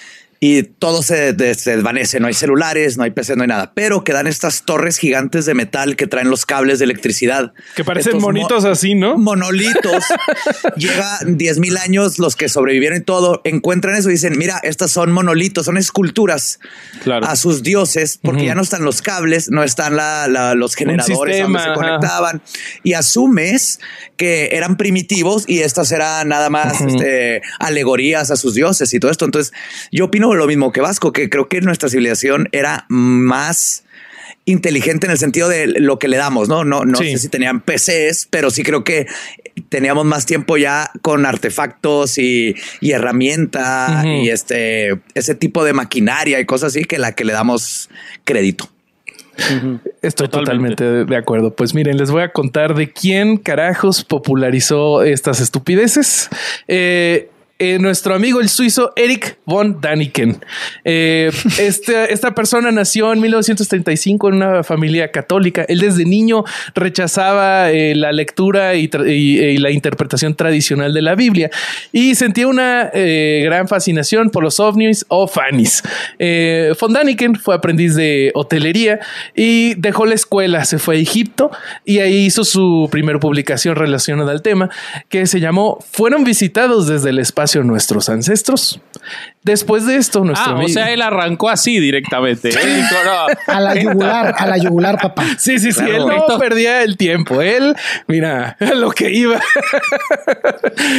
Speaker 5: y todo se, de- se desvanece, no hay celulares, no hay PC, no hay nada, pero quedan estas torres gigantes de metal que traen los cables de electricidad.
Speaker 2: que parecen
Speaker 5: Estos mo-
Speaker 2: monitos así, ¿no?
Speaker 5: monolitos. Llega 10 mil años, los que sobrevivieron y todo, encuentran eso y dicen, mira, estas son monolitos, son esculturas
Speaker 3: Claro.
Speaker 5: a sus dioses, porque ya no están los cables, no están la- la- los generadores
Speaker 2: sistema,
Speaker 5: donde se
Speaker 2: ajá.
Speaker 5: conectaban. Y asumes que eran primitivos y estas eran nada más
Speaker 2: Ujú.
Speaker 5: este, alegorías a sus dioses y todo esto. Entonces, yo opino lo mismo que Vasco, que creo que nuestra civilización era más inteligente en el sentido de lo que le damos, ¿no? No, no
Speaker 2: Sí.
Speaker 5: sé si tenían PCs, pero sí creo que teníamos más tiempo ya con artefactos y, y herramienta y este ese tipo de maquinaria y cosas así que la que le damos crédito.
Speaker 2: Estoy
Speaker 3: Totalmente.
Speaker 2: totalmente de- de acuerdo. Pues miren, les voy a contar de quién carajos popularizó estas estupideces. Eh, eh, nuestro amigo el suizo Eric von Daniken. Eh, este- esta persona nació en 1935 en una familia católica. Él desde niño rechazaba eh, la lectura y, y- y la interpretación tradicional de la Biblia y sentía una eh, gran fascinación por los ovnis o fanis. Eh, von Daniken fue aprendiz de hotelería y dejó la escuela, se fue a Egipto y ahí hizo su primera publicación relacionada al tema que se llamó Fueron visitados desde el espacio nuestros ancestros. Después de esto, nuestro
Speaker 3: Ah, o sea, él arrancó así directamente. Dijo, no,
Speaker 4: A la yugular, a la yugular, papá.
Speaker 2: Sí, sí, sí,
Speaker 5: Claro.
Speaker 2: él no
Speaker 3: Esto-
Speaker 2: perdía el tiempo. Él, mira, lo que iba.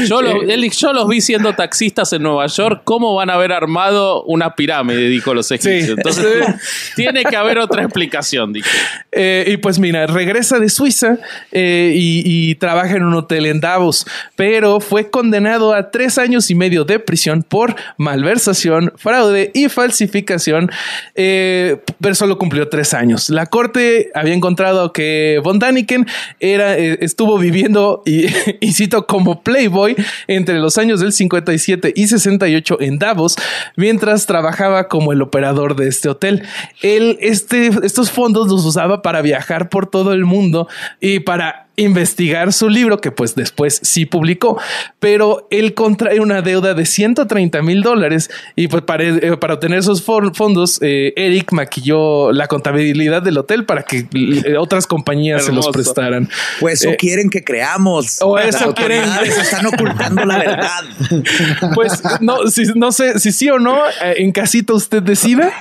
Speaker 3: Yo, los, él dijo, yo los vi siendo taxistas en Nueva York. ¿Cómo van a haber armado una pirámide? Dijo los egipcios.
Speaker 2: Sí.
Speaker 3: Entonces, tiene que haber otra explicación, dijo.
Speaker 2: Eh, y pues mira, regresa de Suiza eh, y, y trabaja en un hotel en Davos, pero fue condenado a tres años y medio de prisión por malversación, fraude y falsificación, eh, pero solo cumplió tres años. La corte había encontrado que Von Daniken era, eh, estuvo viviendo, y, y cito, como Playboy entre los años del 57 y 68 en Davos, mientras trabajaba como el operador de este hotel. Él, este, estos fondos los usaba para viajar por todo el mundo y para investigar su libro, que pues después sí publicó, pero él contrae una deuda de 130 mil dólares y pues para, eh, para obtener esos fondos, eh, Eric maquilló la contabilidad del hotel para que eh, otras compañías se los prestaran.
Speaker 5: Pues eso
Speaker 2: Eh,
Speaker 5: quieren que creamos.
Speaker 2: o eso quieren-
Speaker 5: están ocultando la verdad.
Speaker 2: Pues no, si, no sé si sí o no, eh, en casita usted decida,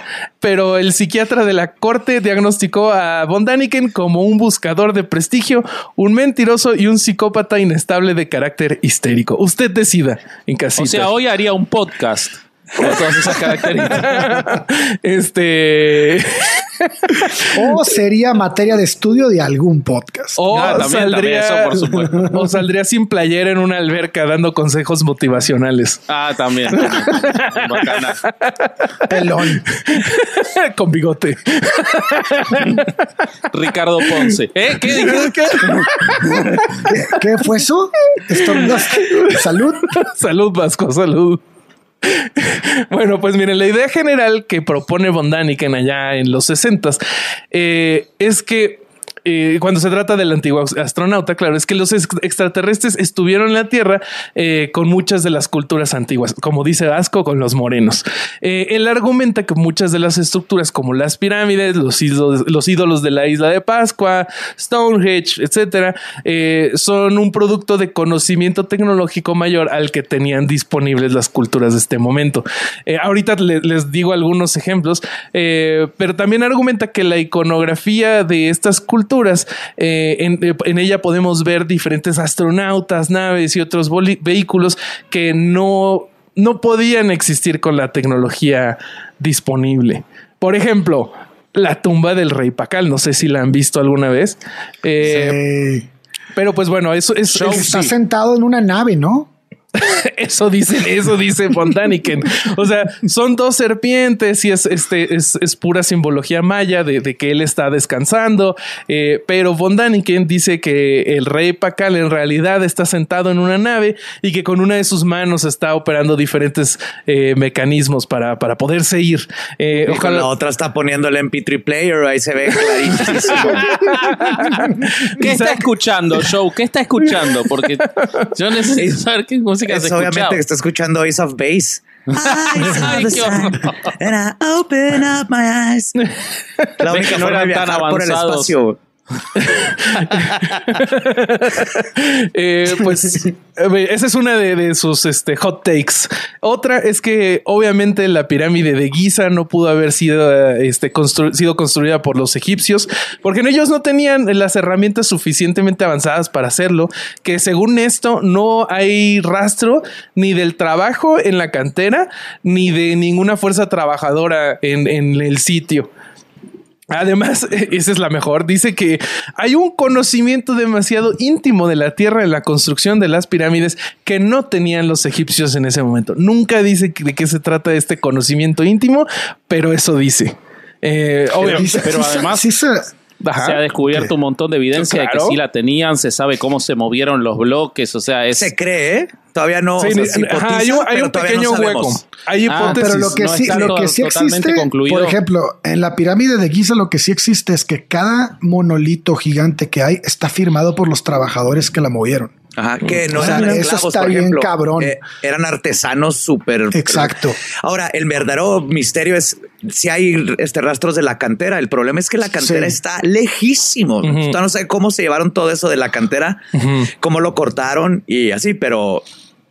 Speaker 2: pero el psiquiatra de la corte diagnosticó a Von Daniken como un buscador de prestigio, un mentiroso y un psicópata inestable de carácter histérico. Usted decida en casita.
Speaker 3: O sea, hoy haría un podcast con todas esas características.
Speaker 2: este
Speaker 4: O sería materia de estudio de algún podcast.
Speaker 2: o
Speaker 3: Ah, también,
Speaker 2: saldría
Speaker 3: también, eso por supuesto.
Speaker 2: o saldría sin playera en una alberca dando consejos motivacionales
Speaker 3: Ah, también. Bacana.
Speaker 4: Pelón.
Speaker 2: con bigote.
Speaker 3: Ricardo Ponce. ¿Eh? ¿Qué dijiste?
Speaker 4: ¿Qué, qué fue eso? ¿Estornudaste? Salud.
Speaker 2: salud, Vasco, salud. Bueno, pues miren, la idea general que propone Von Daniken allá en los 60 es que eh, cuando se trata del antiguo astronauta, claro, es que los ex- extraterrestres estuvieron en la Tierra eh, con muchas de las culturas antiguas, como dice Vasco, con los morenos. Eh, él argumenta que muchas de las estructuras, como las pirámides, los ídolos, los ídolos de la isla de Pascua, Stonehenge, etcétera, eh, son un producto de conocimiento tecnológico mayor al que tenían disponibles las culturas de este momento. Eh, ahorita le- les digo algunos ejemplos, eh, pero también argumenta que la iconografía de estas culturas, eh, en, en ella podemos ver diferentes astronautas, naves y otros vehículos que no, no podían existir con la tecnología disponible. Por ejemplo, la tumba del rey Pacal, no sé si la han visto alguna vez. Eh,
Speaker 4: Sí.
Speaker 2: Pero pues bueno, eso es-
Speaker 4: está sentado en una nave, ¿no?
Speaker 2: Eso dicen, eso dice Von Daniken. O sea, son dos serpientes y es, este, es, es pura simbología maya de, de que él está descansando. Eh, pero Von Daniken dice que el rey Pacal en realidad está sentado en una nave y que con una de sus manos está operando diferentes eh, mecanismos para, para poderse ir. Eh,
Speaker 5: Y con la otra está poniendo el MP3 player, ahí se ve clarísimo.
Speaker 3: ¿Qué está escuchando, Joe? ¿Qué está escuchando? Porque yo necesito saber qué música
Speaker 5: es
Speaker 3: se
Speaker 5: obviamente que está escuchando Ace of Base.
Speaker 3: Ay.
Speaker 5: And I open up my eyes. La única
Speaker 3: que no
Speaker 5: forma de
Speaker 3: eran tan
Speaker 5: viajar por el
Speaker 3: avanzados.
Speaker 5: espacio.
Speaker 2: Eh, pues esa es una de, sus este, hot takes. Otra es que obviamente la pirámide de Giza no pudo haber sido, este, sido construida por los egipcios porque ellos no tenían las herramientas suficientemente avanzadas para hacerlo, que según esto no hay rastro ni del trabajo en la cantera ni de ninguna fuerza trabajadora en el sitio. Además, esa es la mejor. Dice que hay un conocimiento demasiado íntimo de la Tierra en la construcción de las pirámides que no tenían los egipcios en ese momento. Nunca dice de qué se trata este conocimiento íntimo, pero eso dice. Eh, obviamente,
Speaker 4: Sí,
Speaker 3: pero además-
Speaker 4: sí se-
Speaker 2: Ajá.
Speaker 3: Se ha descubierto un montón de evidencia de que sí la tenían, se sabe cómo se movieron los bloques, o sea, es...
Speaker 5: Se cree, ¿eh? Todavía no.
Speaker 2: Sí,
Speaker 5: o sea,
Speaker 2: ni-
Speaker 5: se
Speaker 2: ajá,
Speaker 5: hipotiza,
Speaker 2: hay un, hay
Speaker 5: pero
Speaker 2: un
Speaker 5: todavía no
Speaker 2: pequeño hueco. Hay
Speaker 3: Ah,
Speaker 2: hipótesis.
Speaker 4: Pero lo que
Speaker 3: no
Speaker 4: sí, lo que sí existe,
Speaker 3: concluido.
Speaker 4: por ejemplo, en la pirámide de Giza lo que sí existe es que cada monolito gigante que hay está firmado por los trabajadores que la movieron.
Speaker 5: Ajá, que no
Speaker 4: O sea,
Speaker 5: eran
Speaker 4: eso
Speaker 5: esclavos,
Speaker 4: está
Speaker 5: por
Speaker 4: bien
Speaker 5: ejemplo.
Speaker 4: cabrón.
Speaker 5: Eh, eran artesanos súper.
Speaker 4: Exacto.
Speaker 5: Ahora, el verdadero misterio es si hay este rastros de la cantera. El problema es que la cantera
Speaker 4: Sí.
Speaker 5: está lejísimo. No sé cómo se llevaron todo eso de la cantera, cómo lo cortaron y así, pero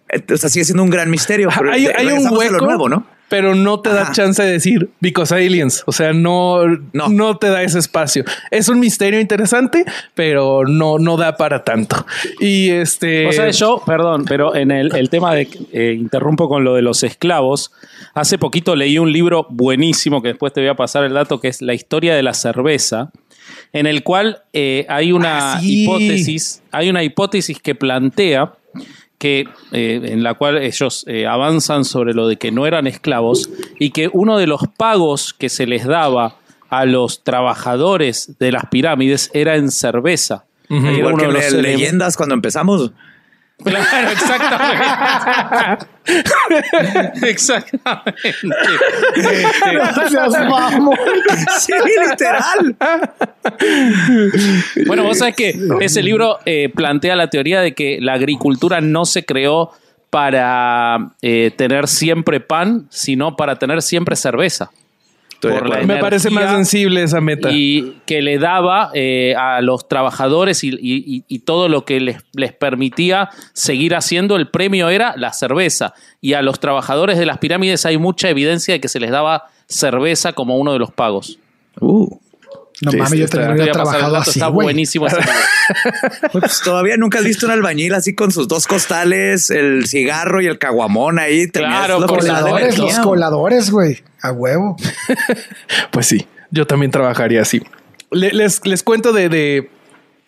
Speaker 5: eh, o sea, sigue siendo un gran misterio.
Speaker 2: Ajá,
Speaker 5: Pero
Speaker 2: hay,
Speaker 5: de-
Speaker 2: hay un
Speaker 5: regresamos a
Speaker 2: hueco,
Speaker 5: lo nuevo, ¿no?
Speaker 2: Pero no te da
Speaker 5: Ajá.
Speaker 2: chance de decir because aliens. O sea, no, no,
Speaker 5: No.
Speaker 2: te da ese espacio. Es un misterio interesante, pero no, no da para tanto. Y este,
Speaker 3: O sea, yo, perdón, pero en el, el tema de, eh, interrumpo con lo de los esclavos, hace poquito leí un libro buenísimo, que después te voy a pasar el dato, que es La historia de la cerveza, en el cual eh, hay una
Speaker 2: Ah, sí.
Speaker 3: hipótesis, hay una hipótesis que plantea que eh, en la cual ellos eh, avanzan sobre lo de que no eran esclavos y que uno de los pagos que se les daba a los trabajadores de las pirámides era en cerveza. Era
Speaker 5: Igual
Speaker 3: uno
Speaker 5: que
Speaker 3: de los
Speaker 5: leyendas cuando empezamos.
Speaker 3: Claro, exactamente. exactamente.
Speaker 4: Gracias, mamón.
Speaker 5: Sí, literal.
Speaker 3: Bueno, vos sabés que ese libro eh, plantea la teoría de que la agricultura no se creó para eh, tener siempre pan, sino para tener siempre cerveza.
Speaker 5: Estoy de
Speaker 3: Por la
Speaker 5: acuerdo.
Speaker 2: Me parece más sensible esa meta.
Speaker 3: Y que le daba eh, a los trabajadores y, y- y todo lo que les, les permitía seguir haciendo, el premio era la cerveza. Y a los trabajadores de las pirámides hay mucha evidencia de que se les daba cerveza como uno de los pagos.
Speaker 5: Uh.
Speaker 4: No
Speaker 2: Sí,
Speaker 4: mames, yo también
Speaker 3: Te
Speaker 4: hubiera
Speaker 3: voy a pasar el
Speaker 4: trabajado así,
Speaker 3: está
Speaker 4: güey.
Speaker 3: buenísimo.
Speaker 5: Pues todavía nunca has visto un albañil así con sus dos costales, el cigarro y el caguamón ahí.
Speaker 3: Claro.
Speaker 4: Coladores, los coladores, güey. A huevo.
Speaker 2: Pues sí, yo también trabajaría así. Le- les, les cuento de, de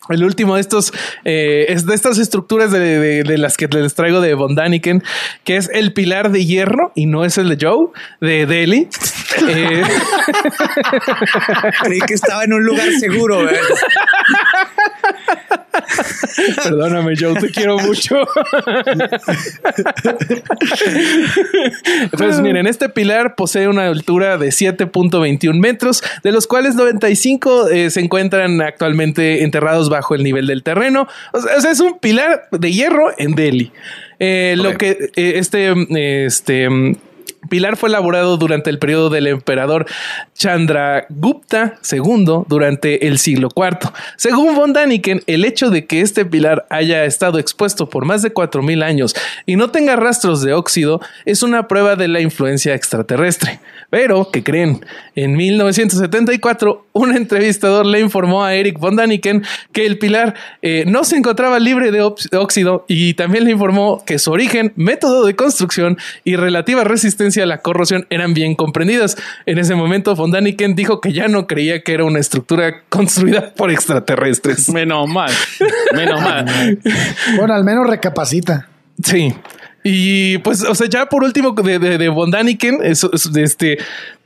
Speaker 2: el último de estos, eh, es de estas estructuras de, de- de las que les traigo de Von Daniken, que es el pilar de hierro y no es el de Joe, de Delhi. Eh,
Speaker 5: Creí que estaba en un lugar seguro. ¿verdad?
Speaker 2: Perdóname, Joe, te quiero mucho. Pues miren, este pilar posee una altura de 7.21 metros, de los cuales 95 eh, se encuentran actualmente enterrados bajo el nivel del terreno. O sea, o sea, es un pilar de hierro en Delhi. Eh, Lo que eh, este, este mm, Pilar fue elaborado durante el periodo del emperador Chandragupta II durante el siglo IV. Según von Daniken, el hecho de que este pilar haya estado expuesto por más de 4.000 años y no tenga rastros de óxido es una prueba de la influencia extraterrestre. Pero, ¿qué creen? En 1974, un entrevistador le informó a Eric von Daniken que el pilar eh, no se encontraba libre de óx- óxido y también le informó que su origen, método de construcción y relativa resistencia a la corrosión eran bien comprendidas. En ese momento, von Daniken dijo que ya no creía que era una estructura construida por extraterrestres.
Speaker 3: Menos mal. Menos mal.
Speaker 4: Bueno, al menos recapacita.
Speaker 2: Sí. Y pues, o sea, ya por último de, de, de es- este,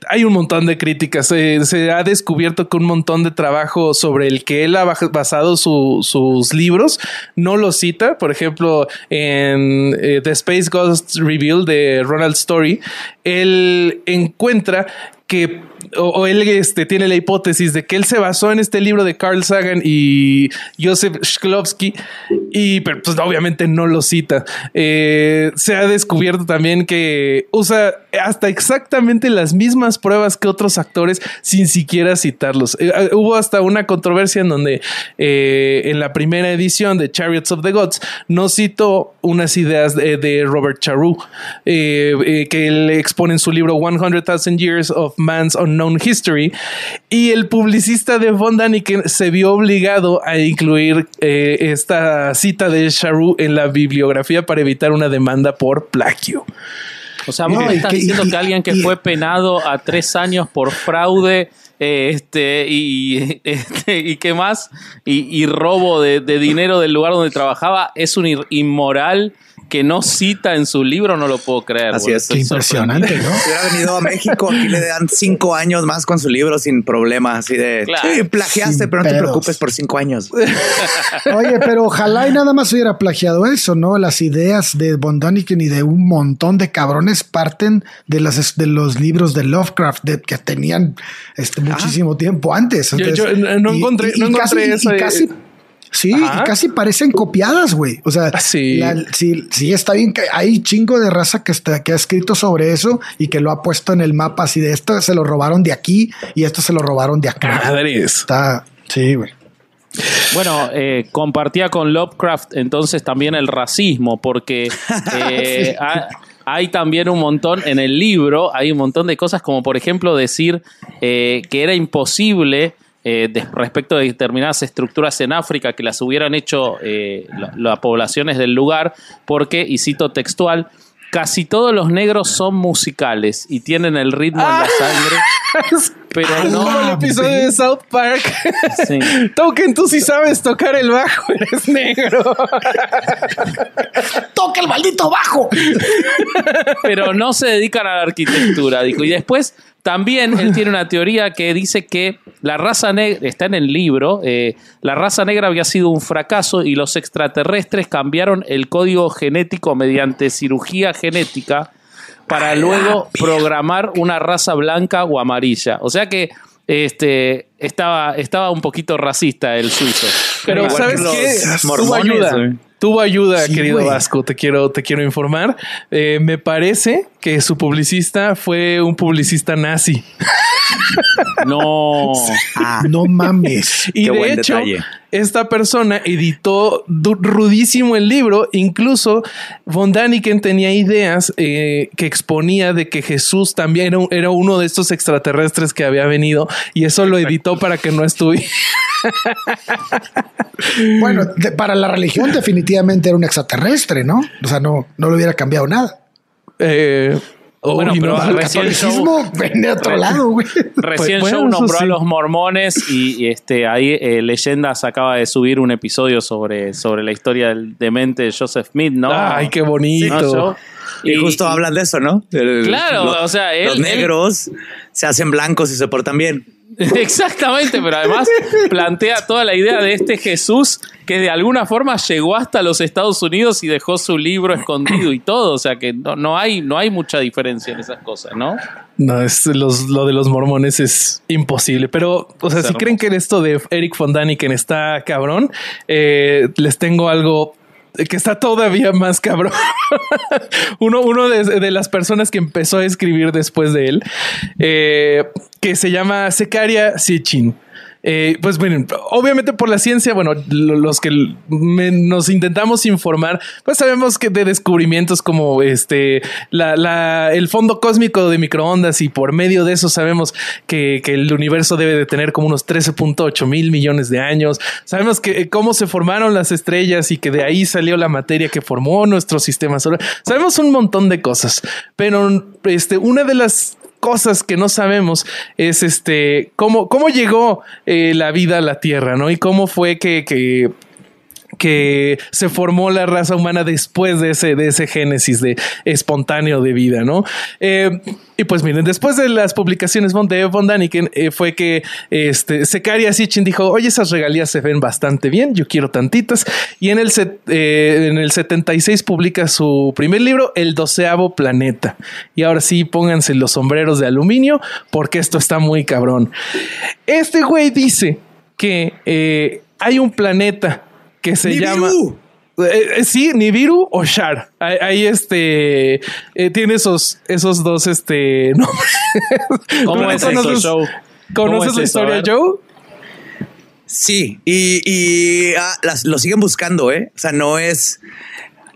Speaker 2: hay un montón de críticas. Se ha descubierto que un montón de trabajo sobre el que él ha basado su- sus libros no lo cita. Por ejemplo, en eh, The Space Ghost Reveal de Ronald Story, él encuentra que o, él este, tiene la hipótesis de que él se basó en este libro de Carl Sagan y Joseph Shklovsky y pues obviamente no lo cita. Eh, se ha descubierto también que usa hasta exactamente las mismas pruebas que otros actores sin siquiera citarlos. Eh, eh, hubo hasta una controversia en donde eh, en la primera edición de Chariots of the Gods no citó unas ideas de, Robert eh, que él expone en su libro 100,000 Years of Man's Unknown History y el publicista de Von Daniken se vio obligado a incluir eh, esta cita de Charoux en la bibliografía para evitar una demanda por plagio.
Speaker 3: O sea, vos
Speaker 4: No,
Speaker 3: estás
Speaker 4: que-
Speaker 3: diciendo
Speaker 4: y-
Speaker 3: que alguien que
Speaker 4: y-
Speaker 3: fue penado a tres años por fraude eh, este, y, este, y qué más, y, y robo de, de dinero del lugar donde trabajaba, es un ir- inmoral que no cita en su libro, no lo puedo creer.
Speaker 5: Así es.
Speaker 4: Qué impresionante, ¿no?
Speaker 5: Si hubiera venido a México, aquí le dan cinco años más con su libro sin problema. Así de,
Speaker 3: Claro.
Speaker 5: sí, plagiaste,
Speaker 4: Sin
Speaker 5: pero no te preocupes por cinco años.
Speaker 4: Oye, pero ojalá y nada más hubiera plagiado eso, ¿no? Las ideas de Von Daniken y de un montón de cabrones parten de las de los libros de Lovecraft de, que tenían este muchísimo tiempo antes.
Speaker 2: Yo- yo no encontré- no encontré
Speaker 4: casi,
Speaker 2: eso,
Speaker 4: y casi- sí,
Speaker 2: Ajá.
Speaker 4: y casi parecen copiadas, güey. O sea,
Speaker 2: Ah, sí.
Speaker 4: la- sí, sí, está bien que hay chingo de raza que, está, que ha escrito sobre eso y que lo ha puesto en el mapa así de esto se lo robaron de aquí y esto se lo robaron de acá.
Speaker 2: Madres.
Speaker 4: Está, sí, güey.
Speaker 3: Bueno, eh, compartía con Lovecraft entonces también el racismo, porque eh, ha- hay también un montón en el libro, hay un montón de cosas como por ejemplo decir eh, que era imposible eh, de- respecto de determinadas estructuras en África que las hubieran hecho eh, la- las poblaciones del lugar, porque, y cito textual, casi todos los negros son musicales y tienen el ritmo en la sangre, pero no...
Speaker 2: Como el episodio de South Park.
Speaker 3: Sí.
Speaker 2: Token, tú sí sabes tocar el bajo, eres negro.
Speaker 4: Toca toque el maldito bajo.
Speaker 3: pero no se dedican a la arquitectura, dijo. Y después también él tiene una teoría que dice que la raza negra, está en el libro, eh, la raza negra había sido un fracaso y los extraterrestres cambiaron el código genético mediante cirugía genética para luego programar una raza blanca o amarilla. O sea que este, estaba, estaba un poquito racista el suizo.
Speaker 2: Pero
Speaker 5: Igual
Speaker 2: ¿sabes
Speaker 5: que
Speaker 2: qué? Tuvo
Speaker 5: mormones,
Speaker 2: ayuda. Tuvo ayuda,
Speaker 4: Sí,
Speaker 2: querido. Vasco. Te quiero, te quiero informar. Eh, me parece que su publicista fue un publicista nazi.
Speaker 3: No.
Speaker 5: Ah,
Speaker 4: No mames.
Speaker 2: Y
Speaker 5: Qué
Speaker 2: de
Speaker 5: buen
Speaker 2: hecho,
Speaker 5: detalle.
Speaker 2: esta persona editó rudísimo el libro. Incluso Von Daniken tenía ideas eh, que exponía de que Jesús también era, un- era uno de estos extraterrestres que había venido y eso lo editó para que no estuviera.
Speaker 4: Bueno, de- para la religión definitivamente era un extraterrestre, ¿no? O sea, no, no le hubiera cambiado nada.
Speaker 2: Eh,
Speaker 3: Bueno, pero
Speaker 2: no.
Speaker 4: El
Speaker 3: recién
Speaker 4: catolicismo viene de otro
Speaker 3: Re-
Speaker 4: lado, güey.
Speaker 3: Recién
Speaker 2: Pues, bueno, eso
Speaker 3: nombró a los mormones y, y, este ahí eh, Leyendas acaba de subir un episodio sobre, sobre la historia del demente de Joseph Smith, ¿no?
Speaker 2: Ay, qué bonito.
Speaker 5: Y, justo hablan de eso, ¿no? El-
Speaker 3: Claro,
Speaker 5: lo-
Speaker 3: o sea, él-
Speaker 5: los
Speaker 3: él-
Speaker 5: negros se hacen blancos y se portan bien.
Speaker 3: Exactamente, pero además plantea toda la idea de este Jesús que de alguna forma llegó hasta los Estados Unidos y dejó su libro escondido y todo. O sea que no, no hay, no hay mucha diferencia en esas cosas, ¿no?
Speaker 2: No, es los, lo de los mormones es imposible. Pero, o sea, si creen que esto de Eric von Daniken está cabrón, eh, les tengo algo que está todavía más cabrón. uno uno de, de las personas que empezó a escribir después de él, eh, que se llama Secaria Sitchin. Eh, pues bueno, obviamente por la ciencia, bueno, lo- los que nos intentamos informar, pues sabemos que de descubrimientos como este, la, la- el fondo cósmico de microondas y por medio de eso sabemos que, que el universo debe de tener como unos 13.8 mil millones de años. Sabemos que cómo se formaron las estrellas y que de ahí salió la materia que formó nuestro sistema solar. Sabemos un montón de cosas, pero este, una de las cosas que no sabemos es este cómo, cómo llegó eh, la vida a la Tierra, ¿no? Y cómo fue que, que, que se formó la raza humana después de ese, de ese génesis de espontáneo de vida, ¿no? Eh, y pues miren, después de las publicaciones de von Daniken eh, fue que este, Secaria Sitchin dijo, oye, esas regalías se ven bastante bien, yo quiero tantitas. Y en el, eh, en el 76 publica su primer libro, El doceavo planeta. Y ahora sí, pónganse los sombreros de aluminio porque esto está muy cabrón. Este güey dice que hay un planeta que se
Speaker 5: Nibiru.
Speaker 2: llama... Eh, eh, sí, Nibiru o Shar. Ahí, ahí, este eh, tiene esos, esos dos este nombres.
Speaker 3: ¿Cómo
Speaker 2: ¿Tú
Speaker 3: es eso,
Speaker 2: conoces-
Speaker 3: Joe? ¿Cómo
Speaker 2: ¿Conoces
Speaker 3: es
Speaker 2: la
Speaker 3: eso?
Speaker 2: Historia. Joe?
Speaker 5: Sí, y, y, ah, las- lo siguen buscando, ¿eh? O sea, no es...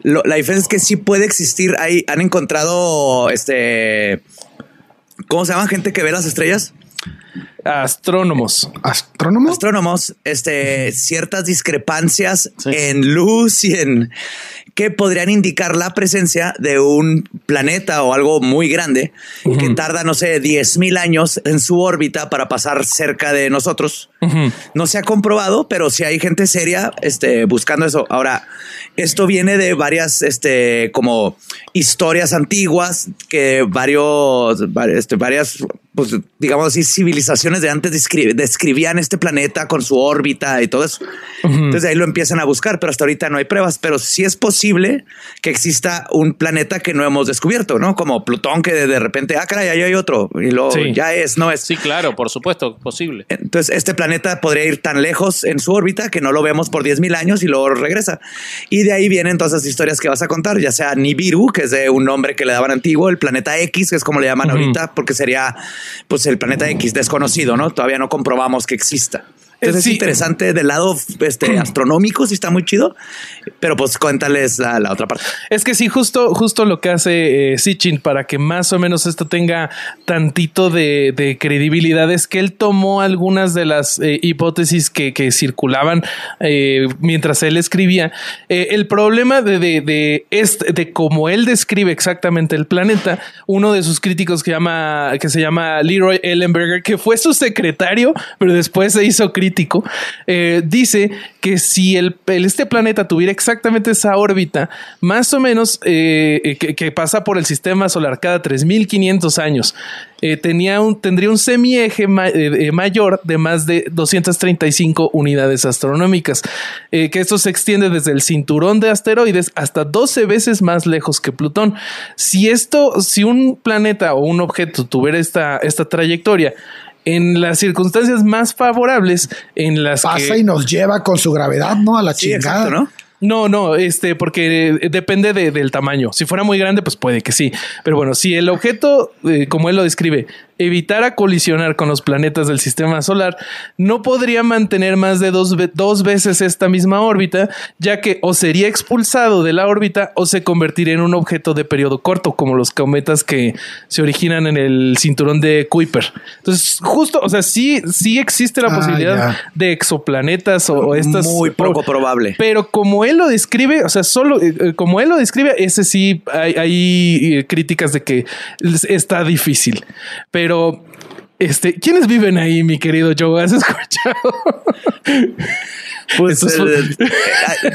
Speaker 5: lo- la diferencia es que sí puede existir. Ahí han encontrado, este... ¿Cómo se llama? Gente que ve las estrellas.
Speaker 2: Astrónomos.
Speaker 4: ¿Astrónomo?
Speaker 5: Astrónomos, este, ciertas discrepancias
Speaker 3: Sí.
Speaker 5: en luz y en que podrían indicar la presencia de un planeta o algo muy grande que tarda, no sé, 10 mil años en su órbita para pasar cerca de nosotros. No se ha comprobado, pero sí hay gente seria este, buscando eso. Ahora, esto viene de varias, este, como historias antiguas que varios, vari- este, varias, pues, digamos así, civilizaciones de antes descri- describían este planeta con su órbita y todo eso. Entonces de ahí lo empiezan a buscar, pero hasta ahorita no hay pruebas. Pero sí es posible que exista un planeta que no hemos descubierto, ¿no? Como Plutón, que de, de repente, ah, caray, ahí hay otro. Y luego
Speaker 2: Sí.
Speaker 5: ya es, no es.
Speaker 3: Sí, claro, por supuesto, posible.
Speaker 5: Entonces, este planeta podría ir tan lejos en su órbita que no lo vemos por 10 mil años y luego regresa. Y de ahí vienen todas las historias que vas a contar, ya sea Nibiru, que es de un nombre que le daban antiguo, el planeta X, que es como le llaman ahorita, porque sería pues el planeta X desconocido, Todavía no comprobamos que exista. Entonces
Speaker 2: sí.
Speaker 5: es interesante del lado este, astronómico, sí está muy chido, pero pues cuéntales la, la otra parte.
Speaker 2: Es que sí, justo, justo lo que hace eh, Sitchin para que más o menos esto tenga tantito de, de credibilidad es que él tomó algunas de las eh, hipótesis que, que circulaban eh, mientras él escribía. Eh, el problema de, de, de, este, de cómo él describe exactamente el planeta, uno de sus críticos que, llama, que se llama Leroy Ellenberger, que fue su secretario, pero después se hizo crítico eh, dice que si este planeta tuviera exactamente esa órbita, más o menos eh, eh, que, pasa por el sistema solar cada 3500 años, tendría un semieje ma- mayor de más de 235 unidades astronómicas, que esto se extiende desde el cinturón de asteroides hasta 12 veces más lejos que Plutón. Si esto, si un planeta o un objeto tuviera esta trayectoria, en las circunstancias más favorables, en las
Speaker 4: Pasa
Speaker 2: que
Speaker 4: y nos lleva con su gravedad, ¿no? A la
Speaker 5: Sí,
Speaker 4: chingada.
Speaker 5: exacto, ¿no?
Speaker 2: no, no, este, porque eh, depende de- del tamaño. Si fuera muy grande, pues puede que sí. Pero bueno, si el objeto, eh, como él lo describe, evitara colisionar con los planetas del sistema solar, no podría mantener más de dos, ve- dos veces esta misma órbita, ya que o sería expulsado de la órbita o se convertiría en un objeto de periodo corto, como los cometas que se originan en el cinturón de Kuiper. Entonces, justo, o sea, sí, sí existe la
Speaker 4: Ah,
Speaker 2: posibilidad
Speaker 4: ya.
Speaker 2: de exoplanetas o, o estas.
Speaker 5: Muy poco probable.
Speaker 2: Pero como él lo describe, o sea, solo eh, eh, como él lo describe, ese sí hay, hay, eh, críticas de que es- está difícil. Pero, este, ¿quiénes viven ahí, mi querido Joe? ¿Has escuchado?
Speaker 5: Pues
Speaker 2: es-
Speaker 5: el-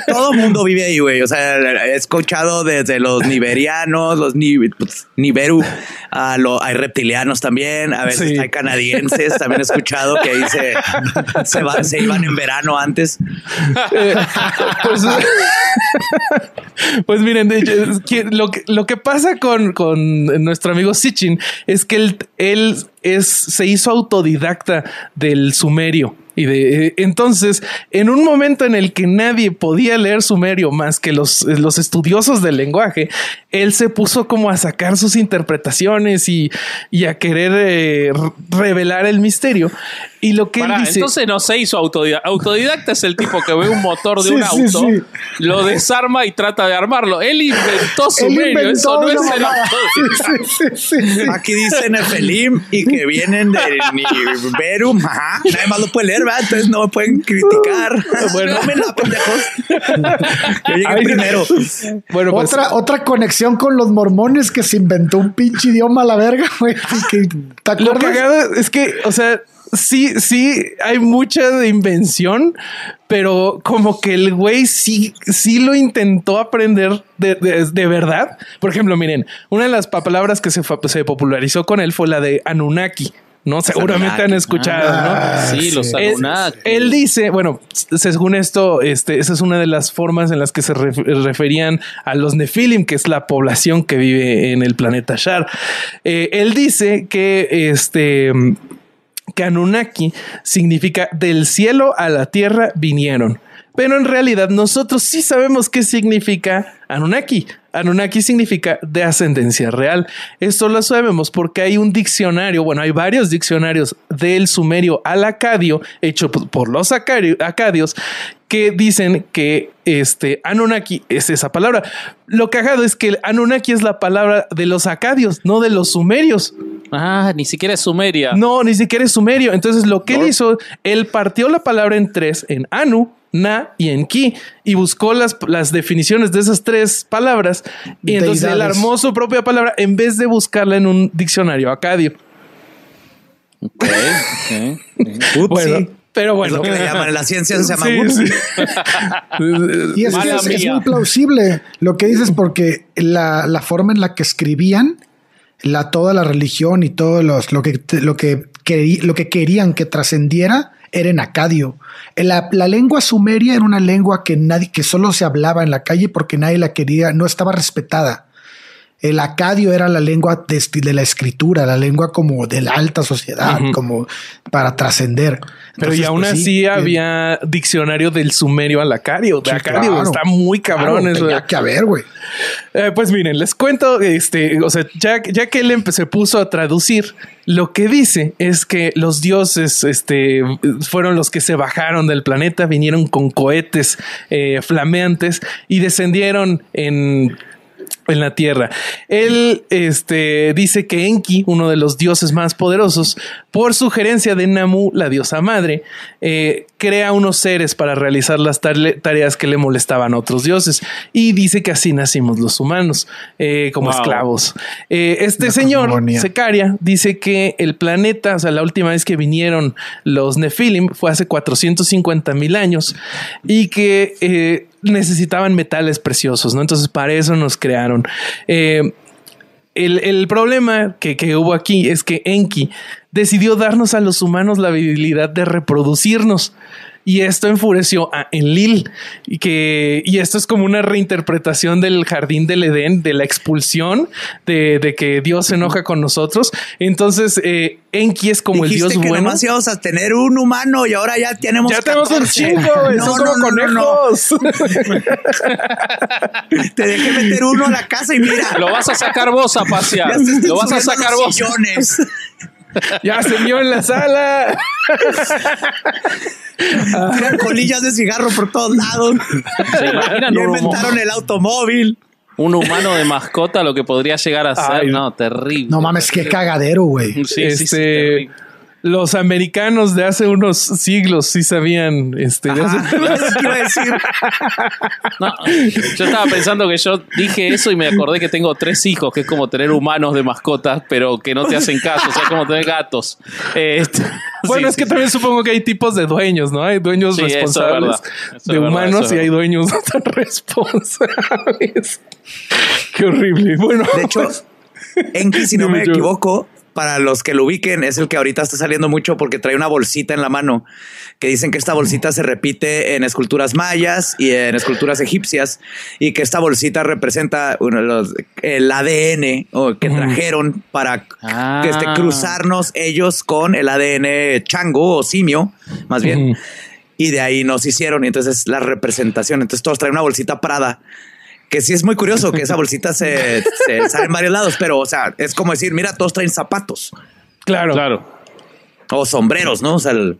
Speaker 5: todo mundo vive ahí, güey. O sea, he escuchado desde los niberianos, los ni, pues, niberu, a lo, hay reptilianos también, a veces
Speaker 2: Sí.
Speaker 5: hay canadienses. También he escuchado que ahí se, se, va- se iban en verano antes.
Speaker 2: Eh, pues, pues miren, lo, que, lo que pasa con, con nuestro amigo Sitchin es que él, él es, se hizo autodidacta del sumerio. Y de eh, entonces, en un momento en el que nadie podía leer sumerio más que los, los estudiosos del lenguaje, él se puso como a sacar sus interpretaciones y, y a querer eh, re- revelar el misterio. Y lo que
Speaker 3: Pará,
Speaker 2: él dice.
Speaker 3: entonces no se hizo autodidacta. Autodidacta es el tipo que ve un motor de
Speaker 4: Sí,
Speaker 3: un auto,
Speaker 4: sí.
Speaker 3: lo desarma y trata de armarlo. Él inventó
Speaker 4: Él
Speaker 3: sumerio.
Speaker 4: inventó
Speaker 3: Eso no es
Speaker 4: mamada.
Speaker 3: autodidacta.
Speaker 4: Sí, sí, sí, sí.
Speaker 5: Aquí dice Nefelim y que vienen de Niberum. Ajá. Nadie más lo puede leer, ¿verdad? Entonces no me pueden criticar.
Speaker 2: Bueno.
Speaker 5: no me la pendejos. Yo llegué
Speaker 2: Ay,
Speaker 5: primero.
Speaker 2: Bueno, pues,
Speaker 4: Otra, otra conexión con los mormones que se inventó un pinche idioma a la verga, güey. ¿Te
Speaker 2: Lo
Speaker 4: acuerdas?
Speaker 2: cagado es que, o sea, sí, sí, hay mucha de invención, pero como que el güey sí, sí lo intentó aprender de, de- de verdad. Por ejemplo, miren, una de las pa- palabras que se, se popularizó con él fue la de Anunnaki. No, seguramente han escuchado,
Speaker 4: Ah,
Speaker 2: ¿no?
Speaker 3: Sí, los
Speaker 4: sí.
Speaker 2: Él,
Speaker 3: Anunnaki.
Speaker 2: él dice, bueno, según esto, este, esa es una de las formas en las que se ref- referían a los Nefilim, que es la población que vive en el planeta Shar. Eh, él dice que este que significa del cielo a la tierra vinieron. Pero en realidad nosotros sí sabemos qué significa Anunnaki. Anunnaki significa de ascendencia real. Esto lo sabemos porque hay un diccionario, bueno, hay varios diccionarios del sumerio al acadio hecho por los acadios que dicen que este Anunnaki es esa palabra. Lo cagado es que el Anunnaki es la palabra de los acadios, no de los sumerios.
Speaker 3: Ah, ni siquiera es Sumeria.
Speaker 2: No, ni siquiera es sumerio. Entonces, lo que él hizo, él partió la palabra en tres, en Anu, Na y en Ki, y buscó las, las definiciones de esas tres palabras. Y entonces él armó su propia palabra en vez de buscarla en un diccionario acadio.
Speaker 3: Ok, ok, ok.
Speaker 5: Ups,
Speaker 2: Bueno, pero
Speaker 5: Es
Speaker 2: bueno.
Speaker 5: lo que le llaman en la ciencia, se llama
Speaker 2: Sí,
Speaker 5: ups.
Speaker 2: sí.
Speaker 4: Y es, que es, es muy plausible lo que dices porque la, la forma en la que escribían la, toda la religión y todo los, lo, que, lo, que querí- lo que querían que trascendiera era en acadio. La, la lengua sumeria era una lengua que nadie, que solo se hablaba en la calle porque nadie la quería, no estaba respetada. El acadio era la lengua de, de la escritura, la lengua como de la alta sociedad, como para trascender.
Speaker 2: Pero y aún
Speaker 4: pues,
Speaker 2: así
Speaker 4: sí,
Speaker 2: había diccionario del sumerio al acadio. De
Speaker 4: Sí,
Speaker 2: acadio,
Speaker 4: claro.
Speaker 2: está muy cabrón
Speaker 4: claro,
Speaker 2: eso.
Speaker 4: tenía que haber, güey.
Speaker 2: Eh, pues miren, les cuento, este, o sea, ya, ya que él se puso a traducir, lo que dice es que los dioses, este, fueron los que se bajaron del planeta, vinieron con cohetes eh, flameantes y descendieron en en la tierra. Él este, dice que Enki, uno de los dioses más poderosos, por sugerencia de Namu, la diosa madre, eh, crea unos seres para realizar las tareas que le molestaban a otros dioses y dice que así nacimos los humanos eh, como esclavos. Eh, este señor, Secaria, dice que el planeta, o sea, la última vez que vinieron los Nephilim fue hace 450 mil años y que necesitaban metales preciosos, ¿no? Entonces para eso nos crearon. el, el, problema que, que, hubo aquí es que Enki decidió darnos a los humanos la habilidad de reproducirnos. Y esto enfureció a Enlil. Y, que, y esto es como una reinterpretación del jardín del Edén, de la expulsión, de, que Dios se enoja con nosotros. Entonces, eh, Enki es como el Dios
Speaker 5: que
Speaker 2: bueno.
Speaker 5: Nomás íbamos a tener un humano y ahora ya tenemos.
Speaker 2: Ya tenemos un chingo, no, no, no, conejos.
Speaker 5: Te dejé meter uno a la casa y mira.
Speaker 3: Lo vas a sacar vos a pasear. Lo vas a sacar vos.
Speaker 2: ya se vio en la sala.
Speaker 5: Tiran colillas de cigarro por todos lados. Se imaginan inventaron el automóvil.
Speaker 3: Un humano de mascota, lo que podría llegar a ser, no, terrible.
Speaker 4: No mames, qué cagadero, güey.
Speaker 2: Sí, sí, sí, este, los americanos de hace unos siglos sí sabían este
Speaker 5: iba a decir.
Speaker 3: No, yo estaba pensando que yo dije eso y me acordé que tengo tres hijos, que es como tener humanos de mascotas, pero que no te hacen caso, o sea, como tener gatos. Este,
Speaker 2: bueno, es que también supongo que hay tipos de dueños, ¿no? Hay dueños responsables de humanos y hay dueños no tan responsables. Qué horrible. Bueno,
Speaker 5: de hecho, Enki, si no me equivoco, para los que lo ubiquen, es el que ahorita está saliendo mucho porque trae una bolsita en la mano que dicen que esta bolsita se repite en esculturas mayas y en esculturas egipcias y que esta bolsita representa el ADN que trajeron para este, ah. cruzarnos ellos con el ADN chango o simio, más bien. Y de ahí nos hicieron. Y entonces la representación. Entonces todos traen una bolsita Prada que sí es muy curioso que esa bolsita se, sale en varios lados, pero o sea, es como decir, mira, todos traen zapatos.
Speaker 2: Claro. Claro.
Speaker 5: O sombreros, ¿no? O sea, el...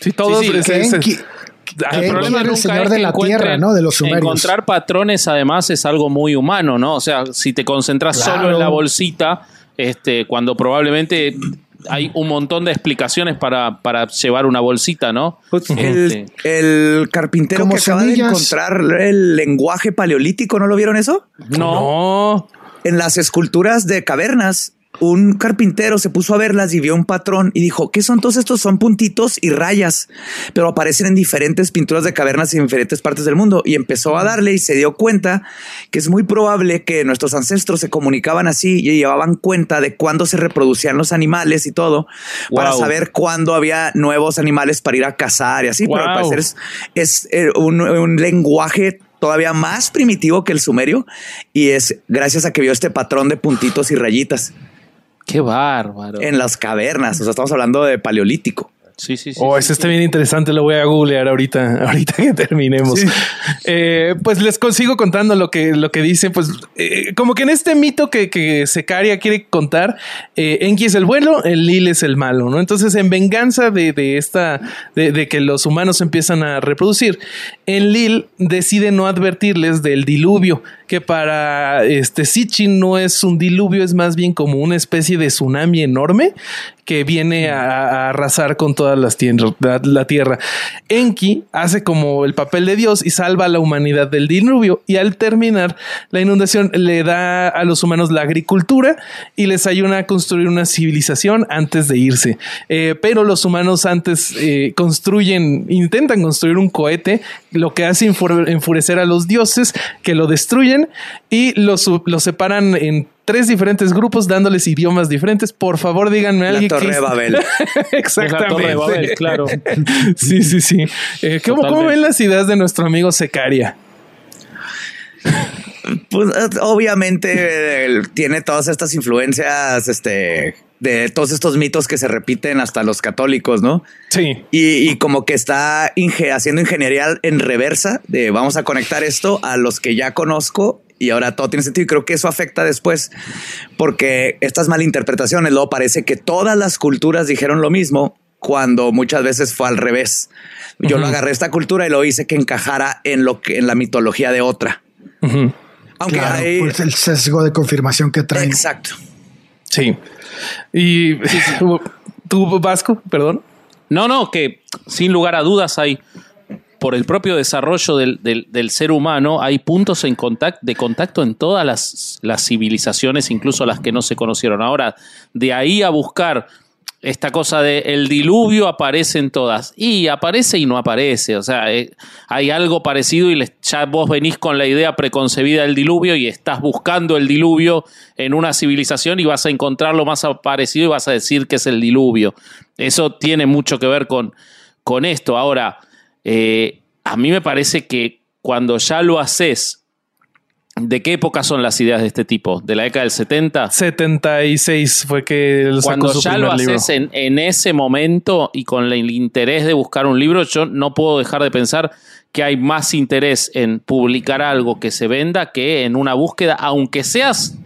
Speaker 2: Sí, todos. Sí,
Speaker 4: el problema el señor de la tierra, ¿no? De los sumerios.
Speaker 3: Encontrar patrones, además, es algo muy humano, ¿no? O sea, si te concentras solo en la bolsita, este, cuando probablemente hay un montón de explicaciones para, para llevar una bolsita, ¿no?
Speaker 5: Pues, el, el, carpintero que acaba de encontrar el lenguaje paleolítico, ¿no lo vieron eso?
Speaker 2: no.
Speaker 5: En las esculturas de cavernas un carpintero se puso a verlas y vio un patrón y dijo, ¿qué son todos estos? Son puntitos y rayas, pero aparecen en diferentes pinturas de cavernas en diferentes partes del mundo. Y empezó a darle y se dio cuenta que es muy probable que nuestros ancestros se comunicaban así y llevaban cuenta de cuándo se reproducían los animales y todo, para saber cuándo había nuevos animales para ir a cazar y así. Pero al parecer es, eh, un, un lenguaje todavía más primitivo que el sumerio y es gracias a que vio este patrón de puntitos y rayitas.
Speaker 3: Qué bárbaro.
Speaker 5: En las cavernas. O sea, estamos hablando de paleolítico.
Speaker 2: Sí, sí, sí. Oh, ese está bien interesante. Lo voy a googlear ahorita, ahorita que terminemos. Eh, pues les consigo contando lo que, lo que dice. Pues eh, como que en este mito que, que Secaria quiere contar, eh, Enki es el bueno, el Lil es el malo, ¿no? Entonces, en venganza de, de esta, de, de, que los humanos empiezan a reproducir, Enlil decide no advertirles del diluvio, que para este Sitchin no es un diluvio, es más bien como una especie de tsunami enorme que viene a, arrasar con todas las tierras, la, tierra. Enki hace como el papel de Dios y salva a la humanidad del diluvio y al terminar la inundación le da a los humanos la agricultura y les ayuda a construir una civilización antes de irse. Eh, pero los humanos antes eh, construyen, intentan construir un cohete, lo que hace enfurecer a los dioses que lo destruyen y los, los separan en tres diferentes grupos dándoles idiomas diferentes. Por favor, díganme a alguien.
Speaker 5: La Torre de Babel.
Speaker 2: Exactamente. La Torre de Babel, claro. sí, sí, sí. Eh, ¿cómo, ven las ideas de nuestro amigo Secaria?
Speaker 5: Pues obviamente tiene todas estas influencias, este, de todos estos mitos que se repiten hasta los católicos, ¿no?
Speaker 2: Sí.
Speaker 5: Y, como que está haciendo ingeniería en reversa de vamos a conectar esto a los que ya conozco y ahora todo tiene sentido. Y creo que eso afecta después porque estas malinterpretaciones luego parece que todas las culturas dijeron lo mismo cuando muchas veces fue al revés. Yo lo agarré esta cultura y lo hice que encajara en lo que en la mitología de otra.
Speaker 4: Aunque hay pues el sesgo de confirmación que trae.
Speaker 5: Exacto.
Speaker 2: Sí. Y ¿Tú, Vasco? Perdón.
Speaker 3: No, no, que sin lugar a dudas hay, por el propio desarrollo del, del- ser humano, hay puntos de contacto en todas las, las civilizaciones, incluso las que no se conocieron. Ahora, de ahí a buscar esta cosa de el diluvio aparece en todas. Y aparece y no aparece. O sea, eh, hay algo parecido y les- ya vos venís con la idea preconcebida del diluvio y estás buscando el diluvio en una civilización y vas a encontrar lo más parecido y vas a decir que es el diluvio. Eso tiene mucho que ver con, con esto. Ahora, eh, a mí me parece que cuando ya lo haces, ¿de qué época son las ideas de este tipo? ¿De la década del 70?
Speaker 2: 76 fue que él sacó
Speaker 3: Cuando
Speaker 2: su
Speaker 3: ya lo
Speaker 2: libro.
Speaker 3: haces en, en ese momento y con el interés de buscar un libro, yo no puedo dejar de pensar que hay más interés en publicar algo que se venda que en una búsqueda, aunque seas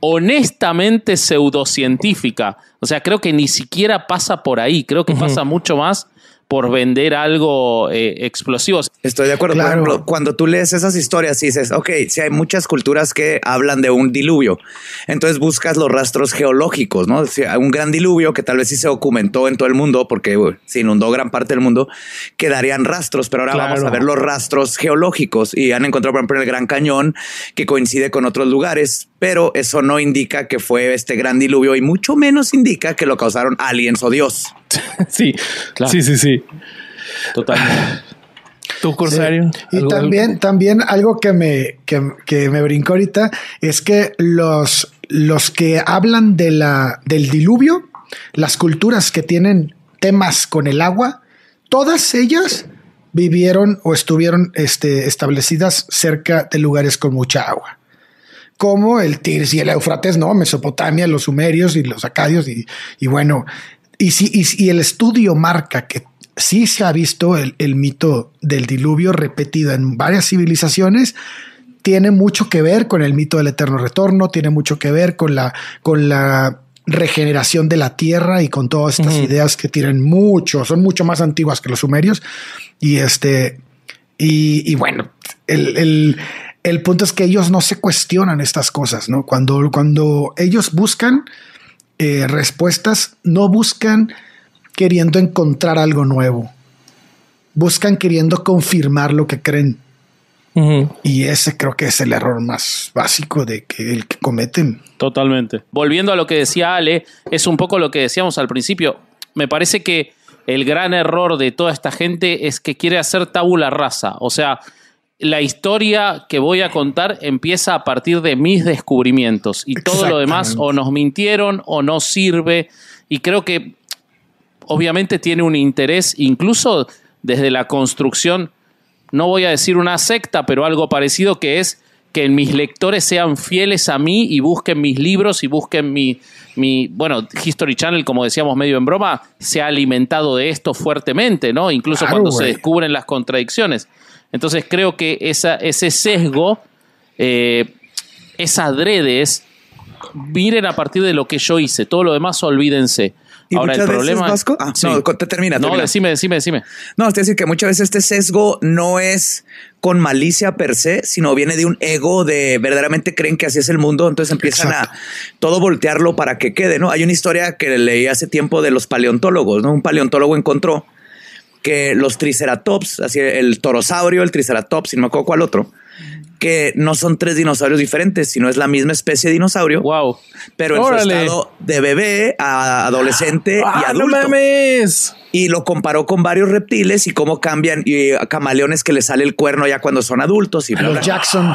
Speaker 3: honestamente pseudocientífica. O sea, creo que ni siquiera pasa por ahí, creo que pasa mucho más por vender algo eh, explosivo.
Speaker 5: Estoy de acuerdo.
Speaker 4: Claro.
Speaker 5: Por ejemplo, cuando tú lees esas historias y dices, ok, si hay muchas culturas que hablan de un diluvio, entonces buscas los rastros geológicos, ¿no? Si hay un gran diluvio que tal vez sí se documentó en todo el mundo porque uy, se inundó gran parte del mundo, quedarían rastros, pero ahora vamos a ver los rastros geológicos y han encontrado, por ejemplo, el Gran Cañón que coincide con otros lugares, pero eso no indica que fue este gran diluvio y mucho menos indica que lo causaron aliens o Dios.
Speaker 2: sí,
Speaker 3: Claro.
Speaker 2: sí, sí, sí.
Speaker 3: Totalmente.
Speaker 2: ¿Tú, Corsario?
Speaker 4: Y
Speaker 2: ¿Algo-
Speaker 4: también, también algo que me, que, que me brincó ahorita es que los, los que hablan de la, del diluvio, las culturas que tienen temas con el agua, todas ellas vivieron o estuvieron este, establecidas cerca de lugares con mucha agua. Como el Tigris y el Éufrates, ¿no? Mesopotamia, los sumerios y los acadios. Y, y bueno, y, si, y, si- y el estudio marca que sí se ha visto el, el mito del diluvio repetido en varias civilizaciones, tiene mucho que ver con el mito del eterno retorno, tiene mucho que ver con la, con la regeneración de la tierra y con todas estas ideas que tienen mucho, son mucho más antiguas que los sumerios. Y este, y, y bueno, el, el- el punto es que ellos no se cuestionan estas cosas, ¿no? Cuando, cuando ellos buscan eh, respuestas, no buscan queriendo encontrar algo nuevo. Buscan queriendo confirmar lo que creen. Y ese creo que es el error más básico de que el que cometen.
Speaker 3: Totalmente. Volviendo a lo que decía Ale, es un poco lo que decíamos al principio. Me parece que el gran error de toda esta gente es que quiere hacer tabula rasa. O sea, la historia que voy a contar empieza a partir de mis descubrimientos y todo lo demás o nos mintieron o no sirve. Y creo que obviamente tiene un interés incluso desde la construcción no voy a decir una secta, pero algo parecido que es que mis lectores sean fieles a mí y busquen mis libros y busquen mi, mi, bueno, History Channel, como decíamos medio en broma, se ha alimentado de esto fuertemente, ¿no? Incluso
Speaker 4: Claro,
Speaker 3: cuando se descubren las contradicciones. Entonces creo que esa, ese sesgo eh, es adrede, es miren a partir de lo que yo hice, todo lo demás olvídense.
Speaker 5: Y
Speaker 3: Ahora el
Speaker 5: muchas veces,
Speaker 3: problema
Speaker 5: Vasco- ah, no, te termina,
Speaker 3: No,
Speaker 5: termina.
Speaker 3: decime, decime, decime.
Speaker 5: No, es decir, que muchas veces este sesgo no es con malicia per se, sino viene de un ego de verdaderamente creen que así es el mundo, entonces empiezan
Speaker 4: Exacto.
Speaker 5: a todo voltearlo para que quede, ¿no? Hay una historia que leí hace tiempo de los paleontólogos, ¿no? Un paleontólogo encontró que los triceratops, así el torosaurio, el triceratops, y no me acuerdo cuál otro, que no son tres dinosaurios diferentes, sino es la misma especie de dinosaurio,
Speaker 3: Wow.
Speaker 5: pero en
Speaker 2: Órale.
Speaker 5: su estado de bebé a adolescente y
Speaker 2: ¡Ah, no
Speaker 5: adulto
Speaker 2: mames!
Speaker 5: y lo comparó con varios reptiles y cómo cambian y a camaleones que les sale el cuerno ya cuando son adultos y bla,
Speaker 4: Los
Speaker 5: bla.
Speaker 4: Jackson.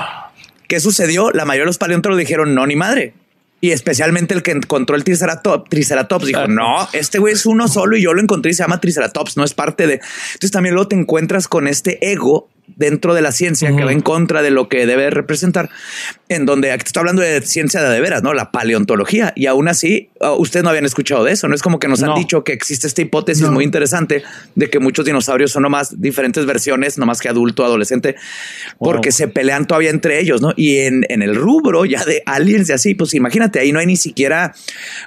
Speaker 5: ¿Qué sucedió? La mayoría de los paleontólogos dijeron no, ni madre. Y especialmente el que encontró el triceratops, triceratops dijo, no, este güey es uno solo y yo lo encontré y se llama triceratops, no es parte de... Entonces también luego te encuentras con este ego dentro de la ciencia que va en contra de lo que debe representar, en donde aquí te estoy hablando de ciencia de, de veras, ¿no? La paleontología. Y aún así, uh, ustedes no habían escuchado de eso, ¿no? Es como que nos han
Speaker 3: No.
Speaker 5: dicho que existe esta hipótesis
Speaker 4: No.
Speaker 5: muy interesante de que muchos dinosaurios son nomás diferentes versiones, nomás que adulto, adolescente, porque se pelean todavía entre ellos, ¿no? Y en, en el rubro ya de aliens y así, pues imagínate, ahí no hay ni siquiera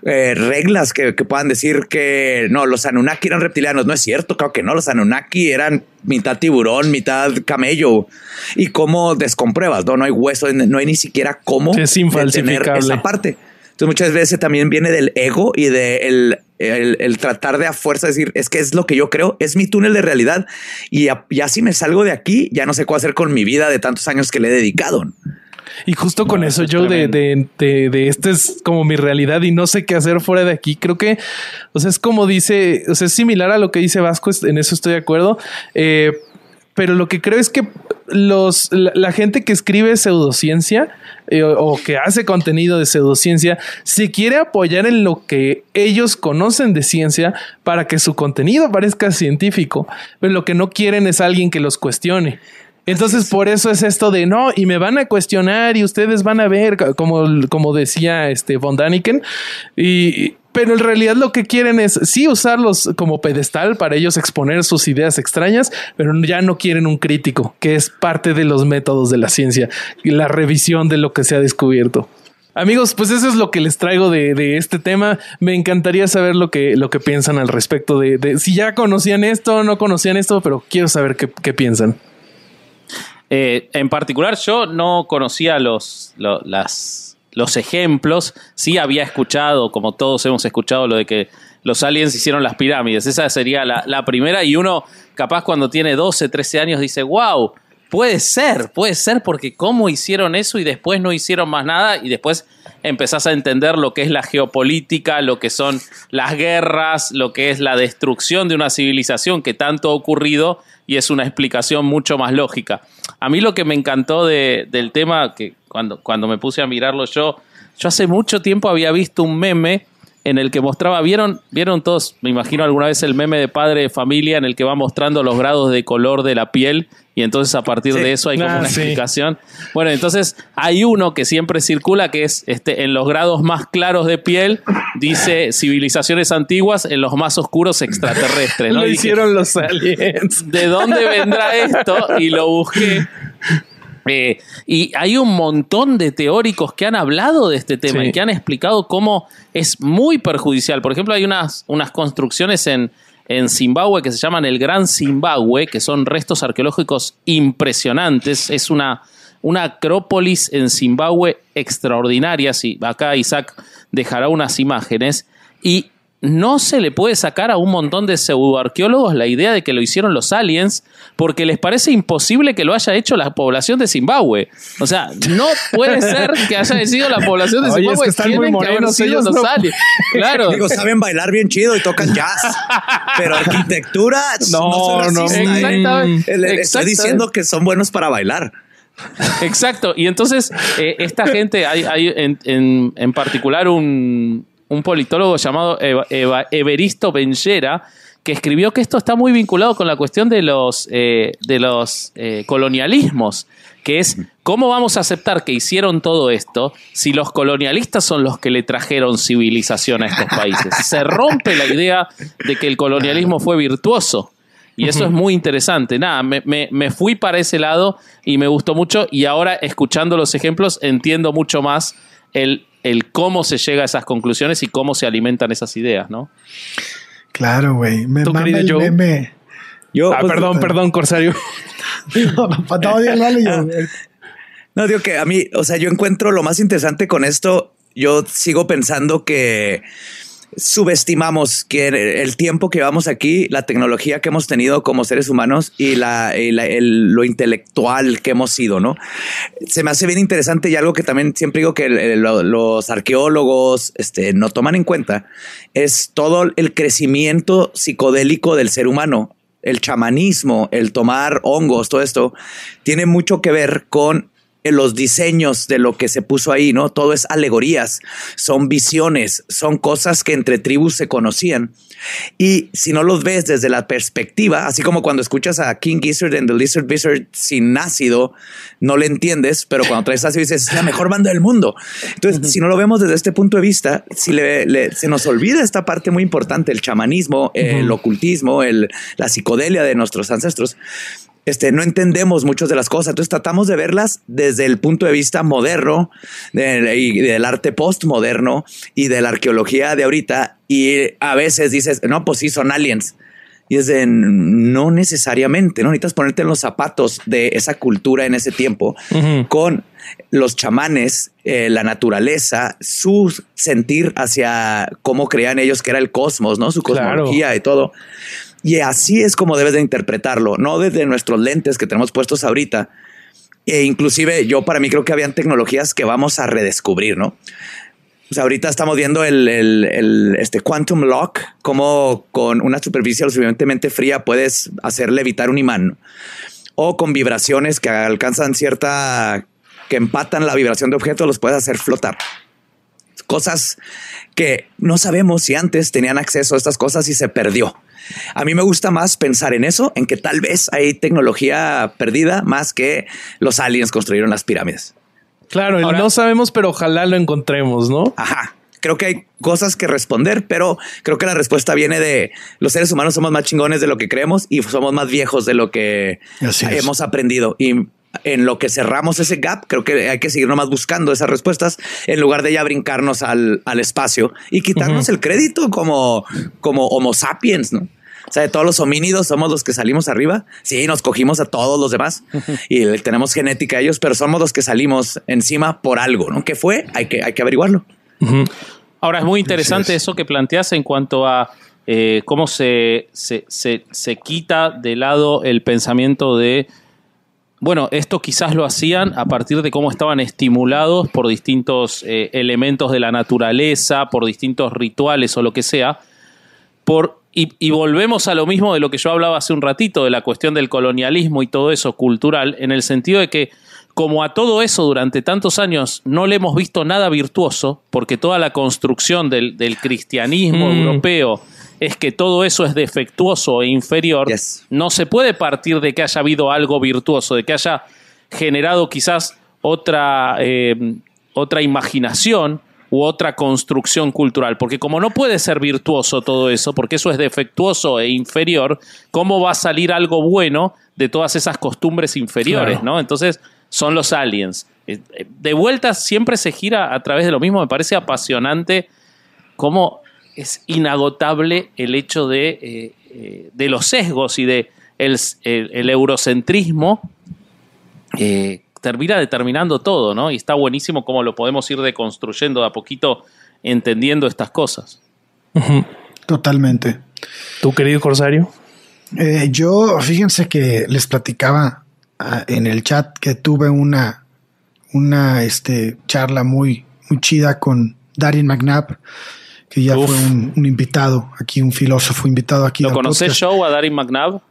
Speaker 5: eh, reglas que, que puedan decir que no, los Anunnaki eran reptilianos. No es cierto, claro que no, los Anunnaki eran mitad tiburón, mitad camello. ¿Y cómo descompruebas? No, no hay hueso, no hay ni siquiera cómo
Speaker 2: Es
Speaker 5: detener
Speaker 2: infalsificable.
Speaker 5: esa parte. Entonces muchas veces también viene del ego y de el, el, el tratar de a fuerza decir, es que es lo que yo creo, es mi túnel de realidad y ya, ya si me salgo de aquí, ya no sé qué hacer con mi vida de tantos años que le he dedicado.
Speaker 2: Y justo con eso, yo de, de, de, de esta es como mi realidad y no sé qué hacer fuera de aquí. Creo que, o sea, es como dice, o sea, es similar a lo que dice Vasco, en eso estoy de acuerdo. Eh, pero lo que creo es que los, la, la gente que escribe pseudociencia eh, o, o que hace contenido de pseudociencia se quiere apoyar en lo que ellos conocen de ciencia para que su contenido parezca científico. Pero lo que no quieren es alguien que los cuestione. Entonces, por eso es esto de no, y me van a cuestionar y ustedes van a ver, como, como decía este Von Daniken, y, pero en realidad lo que quieren es sí usarlos como pedestal para ellos exponer sus ideas extrañas, pero ya no quieren un crítico, que es parte de los métodos de la ciencia y la revisión de lo que se ha descubierto. Amigos, pues eso es lo que les traigo de, de este tema. Me encantaría saber lo que, lo que piensan al respecto de, de si ya conocían esto, no conocían esto, pero quiero saber qué, qué piensan.
Speaker 3: Eh, en particular, yo no conocía los, lo- los ejemplos. Sí había escuchado, como todos hemos escuchado, lo de que los aliens hicieron las pirámides. Esa sería la, la primera. Y uno, capaz cuando tiene 12, 13 años, dice, wow, puede ser, puede ser, porque cómo hicieron eso y después no hicieron más nada. Y después empezás a entender lo que es la geopolítica, lo que son las guerras, lo que es la destrucción de una civilización que tanto ha ocurrido y es una explicación mucho más lógica. A mí lo que me encantó de- del tema, que cuando, cuando me puse a mirarlo yo, yo hace mucho tiempo había visto un meme en el que mostraba, ¿vieron, vieron todos, me imagino alguna vez el meme de padre de familia en el que va mostrando los grados de color de la piel y entonces a partir
Speaker 5: Sí.
Speaker 3: de eso hay como
Speaker 2: Ah,
Speaker 3: una
Speaker 2: sí.
Speaker 3: explicación. Bueno, entonces hay uno que siempre circula que es este en los grados más claros de piel dice civilizaciones antiguas, en los más oscuros extraterrestres, ¿no?
Speaker 2: Lo
Speaker 3: dije,
Speaker 2: hicieron los aliens.
Speaker 3: ¿de dónde vendrá esto? Y lo busqué. Eh, y hay un montón de teóricos que han hablado de este tema
Speaker 2: Sí.
Speaker 3: y que han explicado cómo es muy perjudicial. Por ejemplo, hay unas, unas construcciones en, en Zimbabue que se llaman el Gran Zimbabue, que son restos arqueológicos impresionantes. Es una, una acrópolis en Zimbabue extraordinaria. Sí, acá Isaac dejará unas imágenes. Y no se le puede sacar a un montón de pseudoarqueólogos la idea de que lo hicieron los aliens porque les parece imposible que lo haya hecho la población de Zimbabue. O sea, no puede ser que haya sido la población de
Speaker 2: Oye, es
Speaker 3: Zimbabue.
Speaker 2: que están muy
Speaker 3: Tienen que haber
Speaker 2: morenos
Speaker 3: sido
Speaker 2: ellos,
Speaker 3: los
Speaker 2: ¿no?
Speaker 3: aliens. Claro.
Speaker 5: Digo, saben bailar bien chido y tocan jazz, pero arquitectura
Speaker 2: No,
Speaker 5: no,
Speaker 2: no.
Speaker 5: ¿eh?
Speaker 3: Exactamente.
Speaker 5: Le- le Estoy
Speaker 3: Exactamente.
Speaker 5: diciendo que son buenos para bailar.
Speaker 3: Exacto. Y entonces, eh, esta gente, hay, hay en, en- en particular un, un politólogo llamado Eva- Eva- Everisto Benjera, que escribió que esto está muy vinculado con la cuestión de los, eh, de los eh, colonialismos, que es cómo vamos a aceptar que hicieron todo esto si los colonialistas son los que le trajeron civilización a estos países. Se rompe la idea de que el colonialismo fue virtuoso. Y eso es muy interesante. Nada, me, me- me fui para ese lado y me gustó mucho. Y ahora, escuchando los ejemplos, entiendo mucho más el, el cómo se llega a esas conclusiones y cómo se alimentan esas ideas, ¿no?
Speaker 4: Claro, güey. Me
Speaker 2: ¿Tú,
Speaker 4: mama
Speaker 2: querido
Speaker 4: el meme.
Speaker 5: Yo,
Speaker 2: Ah,
Speaker 5: pues,
Speaker 2: perdón, perdón, Corsario.
Speaker 4: No, no, no, Dios, vale, yo.
Speaker 5: No, digo que a mí, o sea, yo encuentro lo más interesante con esto. Yo sigo pensando que subestimamos que el tiempo que llevamos aquí, la tecnología que hemos tenido como seres humanos y, la, el- lo intelectual que hemos sido, ¿no? Se me hace bien interesante y algo que también siempre digo que los arqueólogos este, no toman en cuenta es todo el crecimiento psicodélico del ser humano. El chamanismo, el tomar hongos, todo esto tiene mucho que ver con en los diseños de lo que se puso ahí, ¿no? Todo es alegorías, son visiones, son cosas que entre tribus se conocían. Y si no los ves desde la perspectiva, así como cuando escuchas a King Gizzard and the Lizard Wizard sin ácido, no le entiendes, pero cuando traes ácido dices, es la mejor banda del mundo. Entonces, si no lo vemos desde este punto de vista, si le, le- se nos olvida esta parte muy importante, el chamanismo, el ocultismo, el, la psicodelia de nuestros ancestros, este, no entendemos muchas de las cosas. Entonces tratamos de verlas desde el punto de vista moderno de- y del arte postmoderno y de la arqueología de ahorita. Y a veces dices, no, pues sí, son aliens. Y es de no necesariamente, no necesitas ponerte en los zapatos de esa cultura en ese tiempo con los chamanes, eh, la naturaleza, su sentir hacia cómo creían ellos que era el cosmos, ¿no? Su cosmología y todo. Y así es como debes de interpretarlo, no desde nuestros lentes que tenemos puestos ahorita. E inclusive yo para mí creo que habían tecnologías que vamos a redescubrir, ¿no? O sea, ahorita estamos viendo el, este Quantum Lock, como con una superficie lo suficientemente fría puedes hacer levitar un imán. O con vibraciones que alcanzan cierta, que empatan la vibración de objetos, los puedes hacer flotar. Cosas que no sabemos si antes tenían acceso a estas cosas y se perdió. A mí me gusta más pensar en eso, en que tal vez hay tecnología perdida más que los aliens construyeron las pirámides.
Speaker 2: Claro, no sabemos, pero ojalá lo encontremos, ¿no?
Speaker 5: Ajá. Creo que hay cosas que responder, pero creo que la respuesta viene de los seres humanos somos más chingones de lo que creemos y somos más viejos de lo que hemos aprendido. Y en lo que cerramos ese gap, creo que hay que seguir nomás buscando esas respuestas en lugar de ya brincarnos al, espacio y quitarnos el crédito como, como Homo sapiens, ¿no? O sea, de todos los homínidos somos los que salimos arriba. Sí, nos cogimos a todos los demás y tenemos genética a ellos, pero somos los que salimos encima por algo, ¿no? ¿Qué fue? Hay que, hay que averiguarlo.
Speaker 3: Ahora es muy interesante eso que planteas en cuanto a eh, cómo se, se, se, quita de lado el pensamiento de bueno, esto quizás lo hacían a partir de cómo estaban estimulados por distintos eh, elementos de la naturaleza, por distintos rituales o lo que sea, por y, volvemos a lo mismo de lo que yo hablaba hace un ratito, de la cuestión del colonialismo y todo eso cultural, en el sentido de que como a todo eso durante tantos años no le hemos visto nada virtuoso, porque toda la construcción del, cristianismo mm. europeo es que todo eso es defectuoso e inferior, no se puede partir de que haya habido algo virtuoso, de que haya generado quizás otra, eh, otra imaginación u otra construcción cultural. Porque como no puede ser virtuoso todo eso, porque eso es defectuoso e inferior, ¿cómo va a salir algo bueno de todas esas costumbres inferiores? ¿no? Entonces son los aliens. Eh, eh, de vuelta siempre se gira a través de lo mismo. Me parece apasionante cómo es inagotable el hecho de, eh, de los sesgos y de el, eurocentrismo termina determinando todo, ¿no? Y está buenísimo cómo lo podemos ir deconstruyendo de a poquito, entendiendo estas cosas.
Speaker 4: Totalmente.
Speaker 2: ¿Tu querido Corsario?
Speaker 4: Eh, yo, fíjense que les platicaba ah, en el chat que tuve una, una este, charla muy, muy chida con Darien McNabb, que ya fue un, invitado aquí, un filósofo invitado aquí.
Speaker 3: ¿Lo conoces, Show, a Darien McNabb?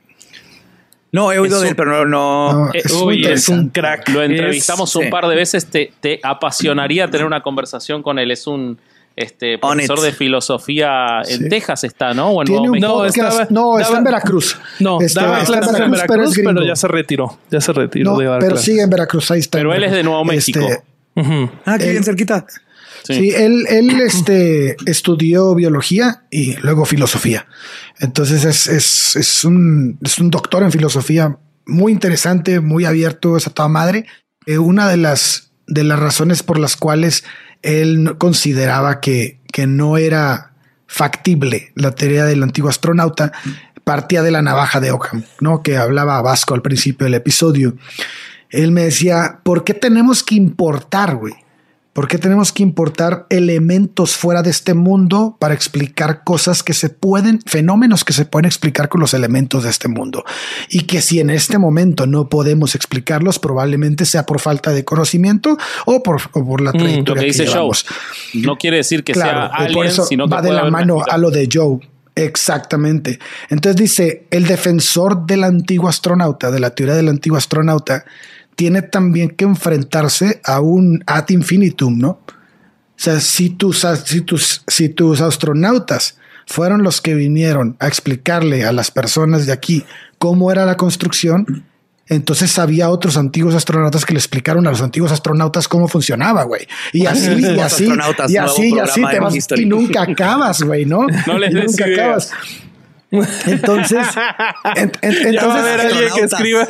Speaker 5: No, he oído de él, pero no.
Speaker 3: Eh, es, un, crack. Lo entrevistamos un par de veces. Te, te, apasionaría tener una conversación con él. Es un este, profesor de filosofía en Texas, está, ¿no?
Speaker 4: O en no, está en Veracruz.
Speaker 2: No, este, está, en Veracruz, pero, ya se retiró. Ya se retiró
Speaker 4: de Pero sigue en Veracruz, ahí está.
Speaker 3: Pero él es de Nuevo México. Este,
Speaker 5: ah, qué bien cerquita.
Speaker 4: Sí, él, él este, estudió biología y luego filosofía. Entonces es, es, es, un, es un doctor en filosofía muy interesante, muy abierto, esa toda madre. Eh, una de las, de las razones por las cuales él consideraba que, que no era factible la teoría del antiguo astronauta partía de la navaja de Ockham, ¿no? Que hablaba Vasco al principio del episodio. Él me decía, ¿por qué tenemos que importar, güey? ¿Por qué tenemos que importar elementos fuera de este mundo para explicar cosas que se pueden, fenómenos que se pueden explicar con los elementos de este mundo? Y que si en este momento no podemos explicarlos, probablemente sea por falta de conocimiento o por, la mm, trayectoria que, dice llevamos.
Speaker 3: No quiere decir que sea alien, sino que
Speaker 4: va de la mano a lo de Joe. Exactamente. Entonces dice, el defensor del antiguo astronauta, de la teoría del antiguo astronauta, tiene también que enfrentarse a un ad infinitum, ¿no? O sea, si tus, si tus, si tus astronautas fueron los que vinieron a explicarle a las personas de aquí cómo era la construcción, entonces había otros antiguos astronautas que le explicaron a los antiguos astronautas cómo funcionaba, güey. Y así, y así, y así, y así te vas y nunca acabas, güey, ¿no?
Speaker 3: No les nunca acabas.
Speaker 4: Entonces, entonces
Speaker 2: va a haber alguien que escriba.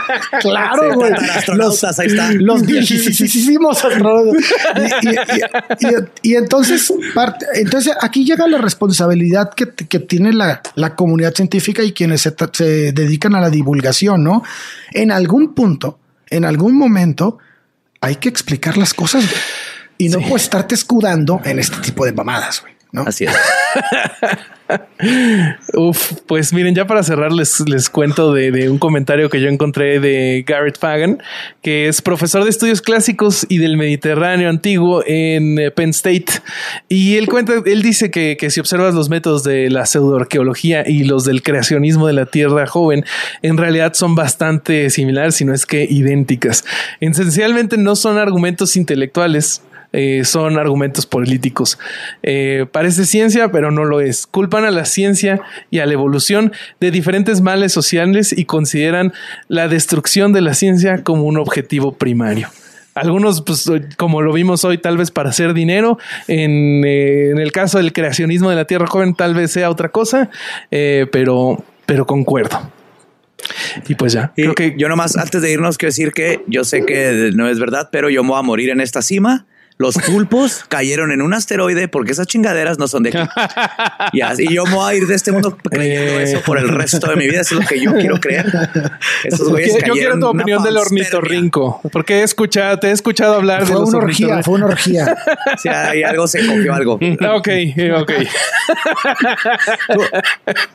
Speaker 4: claro, güey. Los,
Speaker 5: ahí está.
Speaker 4: los viejísimos astronautas. Y, entonces, entonces aquí llega la responsabilidad que, tiene la, comunidad científica y quienes se, se dedican a la divulgación, ¿no? En algún punto, en algún momento, hay que explicar las cosas güey. y no puedes estarte escudando en este tipo de mamadas, güey. ¿No?
Speaker 5: Así es.
Speaker 2: Uf, pues miren, ya para cerrar les, les cuento de, de un comentario que yo encontré de Garrett Fagan, que es profesor de estudios clásicos y del Mediterráneo antiguo en eh, Penn State. Y él cuenta, él dice que, que si observas los métodos de la pseudoarqueología y los del creacionismo de la Tierra joven, en realidad son bastante similares, si no es que idénticas. Esencialmente no son argumentos intelectuales, eh, son argumentos políticos. Eh, parece ciencia, pero no lo es. Culpan a la ciencia y a la evolución de diferentes males sociales y consideran la destrucción de la ciencia como un objetivo primario. Algunos, pues, como lo vimos hoy, tal vez para hacer dinero. En, eh, en el caso del creacionismo de la Tierra joven, tal vez sea otra cosa, eh, pero, pero concuerdo. Y pues ya,
Speaker 5: Y
Speaker 2: creo que
Speaker 5: yo nomás, antes de irnos, quiero decir que yo sé que no es verdad, pero yo me voy a morir en esta cima. Los pulpos cayeron en un asteroide porque esas chingaderas no son de aquí. Y, así- y yo me voy a ir de este mundo creyendo
Speaker 2: Eh.
Speaker 5: eso por el resto de mi vida. Eso es lo que yo quiero creer. Esos güeyes
Speaker 2: yo quiero
Speaker 5: cayeron
Speaker 2: tu opinión del ornitorrinco, porque he escuchado, te he escuchado hablar de
Speaker 4: Fue una orgía, fue una orgía.
Speaker 5: Si hay algo, se cogió algo.
Speaker 2: Ah, Ok, ok.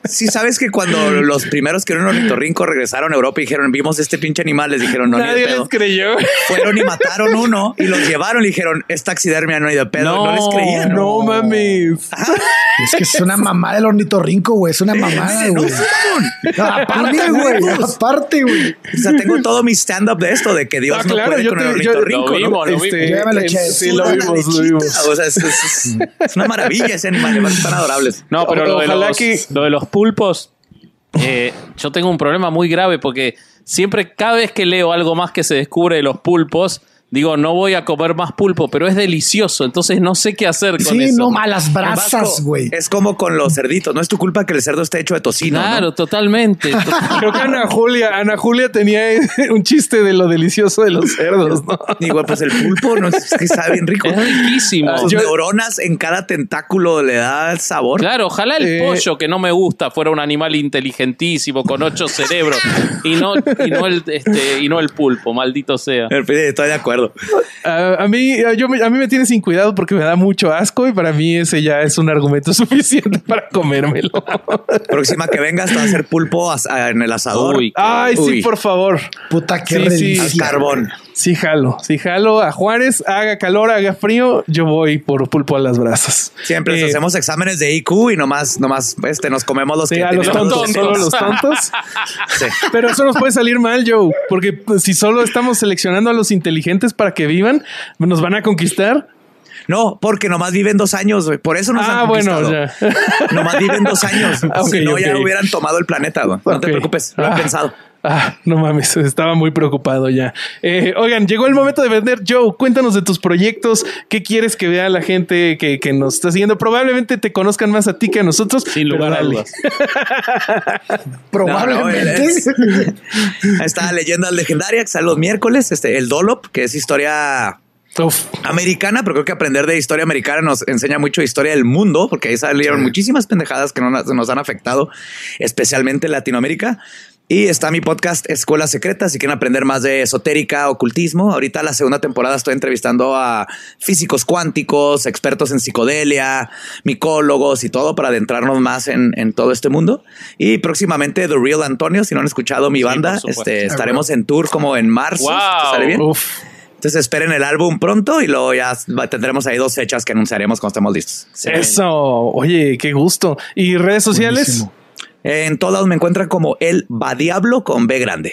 Speaker 5: Sí, sabes que cuando los primeros que eran ornitorrinco regresaron a Europa y dijeron, vimos este pinche animal, les dijeron, no, ni
Speaker 2: Nadie
Speaker 5: pedo.
Speaker 2: les creyó.
Speaker 5: Fueron y mataron uno y los llevaron y dijeron, esta taxidermia no hay de pedo. No,
Speaker 3: No,
Speaker 5: les creían.
Speaker 2: No mames.
Speaker 4: Es que es una mamada el ornitorrinco, güey. Es una mamada,
Speaker 5: No,
Speaker 4: güey. Aparte, güey. Aparte, güey.
Speaker 5: O sea, tengo todo mi stand-up de esto, de que Dios
Speaker 2: Ah,
Speaker 5: no
Speaker 2: claro,
Speaker 5: puede
Speaker 2: yo
Speaker 5: con
Speaker 2: te-
Speaker 5: el
Speaker 2: yo-
Speaker 5: ornitorrinco. ¿no?
Speaker 3: lo
Speaker 2: Este,
Speaker 3: vimos.
Speaker 4: Yo ya me lo eché.
Speaker 2: Sí, lo vimos, lo vimos.
Speaker 5: O sea, es, es- es una maravilla ese animal, tan adorables.
Speaker 3: No, pero lo de, los,
Speaker 2: que-
Speaker 3: lo de los pulpos, eh, yo tengo un problema muy grave porque siempre, cada vez que leo algo más que se descubre de los pulpos, digo, no voy a comer más pulpo, pero es delicioso, entonces no sé qué hacer con
Speaker 4: Sí,
Speaker 3: eso.
Speaker 4: no malas brasas, güey.
Speaker 5: Es como con los cerditos. No es tu culpa que el cerdo esté hecho de tocino.
Speaker 3: Claro,
Speaker 5: ¿no?
Speaker 3: totalmente. to-
Speaker 2: Creo que Ana Julia, Ana Julia tenía un chiste de lo delicioso de los cerdos, ¿no?
Speaker 5: Digo, pues el pulpo no es que sabe bien rico.
Speaker 3: es riquísimo.
Speaker 5: Sus
Speaker 2: yo-
Speaker 5: neuronas en cada tentáculo le da el sabor.
Speaker 3: Claro, ojalá el
Speaker 2: Eh,
Speaker 3: pollo que no me gusta fuera un animal inteligentísimo con ocho cerebros y no, y no el este, y no el pulpo, maldito sea.
Speaker 5: Estoy de acuerdo.
Speaker 2: A, a mí, a, yo, me- a mí me tiene sin cuidado porque me da mucho asco y para mí ese ya es un argumento suficiente para comérmelo.
Speaker 5: Próxima que vengas, te va a hacer pulpo as- a- en el asador.
Speaker 3: Uy,
Speaker 2: Ay, sí, por favor.
Speaker 4: Puta, qué
Speaker 2: Sí, sí.
Speaker 4: relicia,
Speaker 5: Al carbón.
Speaker 2: Sí, jalo. Sí, jalo a Juárez, haga calor, haga frío, yo voy por pulpo a las brasas.
Speaker 5: Siempre
Speaker 2: Eh,
Speaker 5: hacemos exámenes de IQ y nomás, nomás este, nos comemos los
Speaker 2: Sí,
Speaker 5: que
Speaker 2: a los
Speaker 5: tenemos.
Speaker 2: tontos, solo los tontos.
Speaker 5: Sí.
Speaker 2: Pero eso nos puede salir mal, Joe, porque si solo estamos seleccionando a los inteligentes para que vivan, nos van a conquistar.
Speaker 5: No, porque nomás viven dos años, güey. Por eso nos
Speaker 2: Ah,
Speaker 5: han
Speaker 2: bueno, ya.
Speaker 5: Nomás viven dos años.
Speaker 2: Ok,
Speaker 5: si no, ya hubieran tomado el planeta, güey. No te preocupes, lo he
Speaker 2: Ah.
Speaker 5: pensado.
Speaker 2: Ah, no mames, estaba muy preocupado ya. Eh, oigan, llegó el momento de vender. Joe, cuéntanos de tus proyectos. ¿Qué quieres que vea la gente que, que nos está siguiendo? Probablemente te conozcan más a ti que a nosotros.
Speaker 3: Sin lugar a dudas.
Speaker 4: Probablemente.
Speaker 5: No, Está Leyendas Legendarias, que sale los miércoles. Este, el Dolop, que es historia
Speaker 2: Uf,
Speaker 5: americana, pero creo que aprender de historia americana nos enseña mucho historia del mundo, porque ahí salieron muchísimas pendejadas que no nos, nos han afectado, especialmente en Latinoamérica. Y está mi podcast Escuela Secreta, si quieren aprender más de esotérica, ocultismo. Ahorita la segunda temporada estoy entrevistando a físicos cuánticos, expertos en psicodelia, micólogos y todo para adentrarnos más en, en todo este mundo. Y próximamente The Real Antonio, si no han escuchado mi
Speaker 3: Sí,
Speaker 5: banda, este, estaremos en tour como en marzo.
Speaker 3: Wow.
Speaker 5: ¿Te ¿Sale bien?
Speaker 2: uf.
Speaker 5: Entonces esperen el álbum pronto y luego ya tendremos ahí dos fechas que anunciaremos cuando estemos listos.
Speaker 2: Eso. Oye, qué gusto. ¿Y redes sociales?
Speaker 4: Buenísimo.
Speaker 5: En todos lados me encuentran como el Va Diablo con B grande.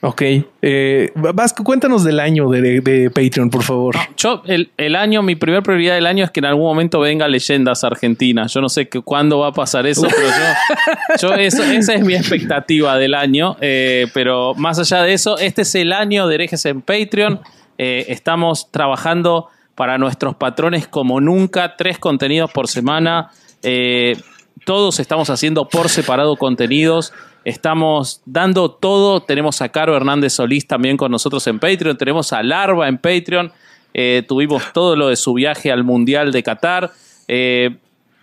Speaker 2: Ok. Eh, Vasco, cuéntanos del año de, de Patreon, por favor.
Speaker 3: Yo, el, el año, mi primera prioridad del año es que en algún momento venga Leyendas Argentina. Yo no sé que, cuándo va a pasar eso, pero yo, yo eso, esa es mi expectativa del año. Eh, pero más allá de eso, este es el año de herejes en Patreon. Eh, estamos trabajando para nuestros patrones como nunca, tres contenidos por semana. Eh, todos estamos haciendo por separado contenidos. Estamos dando todo. Tenemos a Caro Hernández Solís también con nosotros en Patreon. Tenemos a Larva en Patreon. Eh, tuvimos todo lo de su viaje al Mundial de Qatar. Eh,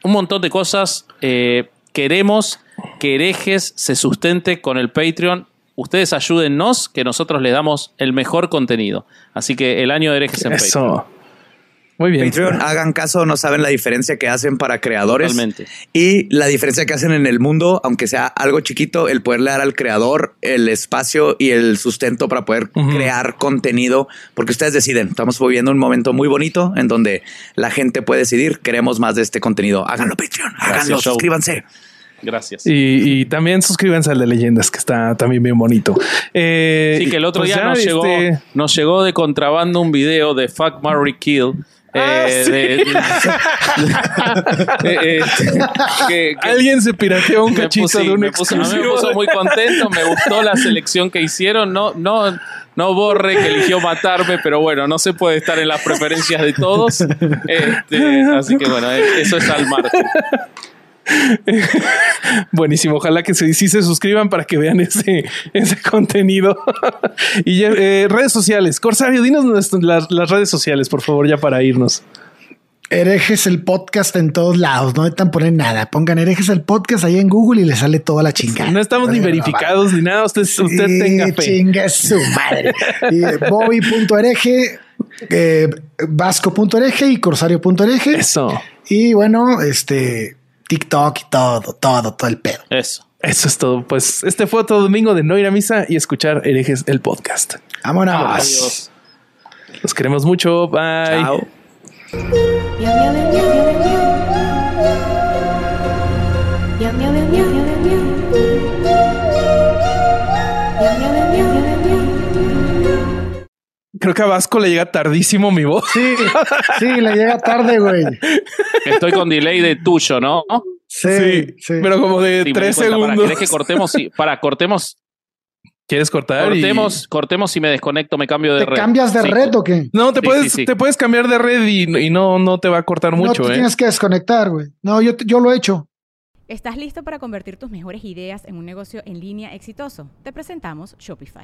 Speaker 3: un montón de cosas. Eh, queremos que Herejes se sustente con el Patreon ustedes ayúdennos, que nosotros les damos el mejor contenido. Así que el año de herejes en Patreon.
Speaker 2: Muy bien.
Speaker 5: Patreon, hagan caso, no saben la diferencia que hacen para creadores.
Speaker 3: Totalmente.
Speaker 5: Y la diferencia que hacen en el mundo, aunque sea algo chiquito, el poderle dar al creador el espacio y el sustento para poder crear contenido, porque ustedes deciden. Estamos viviendo un momento muy bonito en donde la gente puede decidir, queremos más de este contenido. Háganlo Patreon, háganlo, suscríbanse.
Speaker 3: Gracias.
Speaker 2: Y, y también suscríbanse al de leyendas, que está también bien bonito. Eh,
Speaker 3: Sí, que el otro
Speaker 2: pues
Speaker 3: día nos, llegó,
Speaker 2: este,
Speaker 3: nos llegó de contrabando un video de Fuck, Marry, Kill.
Speaker 2: Ah,
Speaker 3: eh,
Speaker 2: sí.
Speaker 3: de- de- que- que
Speaker 2: Alguien se pirateó un cachito
Speaker 3: puse-
Speaker 2: de un
Speaker 3: a mí me
Speaker 2: exclusivo.
Speaker 3: puso muy contento, me gustó la selección que hicieron. No, no, no borre que eligió matarme, pero bueno, no se puede estar en las preferencias de todos. Este, así que bueno, eso es al margen.
Speaker 2: Buenísimo. Ojalá que se, sí se suscriban para que vean ese, ese contenido. y ya, eh, redes sociales. Corsario, dinos nuestras- las, las redes sociales, por favor, ya para irnos.
Speaker 4: Herejes el podcast en todos lados, no necesitan poner nada. Pongan herejes el podcast ahí en Google y le sale toda la chingada.
Speaker 2: No estamos ni verificados ni nada. Usted, usted
Speaker 4: Sí,
Speaker 2: tenga fe.
Speaker 4: Chinga su madre. Eh, Bobby.hereje, eh, Vasco.hereje y Corsario.hereje.
Speaker 2: Eso.
Speaker 4: Y bueno, este TikTok y todo, todo, todo el pedo.
Speaker 3: Eso.
Speaker 2: Eso es todo. Pues este fue otro domingo de no ir a misa y escuchar herejes el podcast.
Speaker 4: Vámonos.
Speaker 3: Adiós.
Speaker 2: Los queremos mucho. Bye.
Speaker 5: Chao.
Speaker 2: Creo que a Vasco le llega tardísimo mi voz.
Speaker 4: Sí, sí, le llega tarde, güey.
Speaker 3: Estoy con delay de tuyo, ¿no?
Speaker 4: Sí, sí.
Speaker 2: Pero como de
Speaker 3: Sí,
Speaker 2: tres
Speaker 3: cuenta. Para,
Speaker 2: segundos.
Speaker 3: ¿querés que cortemos? y- para, cortemos,
Speaker 2: ¿Quieres cortar? y-
Speaker 3: cortemos, cortemos y me desconecto, me cambio de
Speaker 4: ¿Te
Speaker 3: red.
Speaker 4: cambias de
Speaker 3: Sí,
Speaker 4: red o qué?
Speaker 2: No, te
Speaker 3: Sí,
Speaker 2: puedes,
Speaker 3: sí, sí.
Speaker 2: te puedes cambiar de red y, y no, no te va a cortar mucho,
Speaker 4: no te
Speaker 2: ¿eh?
Speaker 4: tienes que desconectar, güey. No, yo, yo lo he hecho.
Speaker 6: ¿Estás listo para convertir tus mejores ideas en un negocio en línea exitoso? Te presentamos Shopify.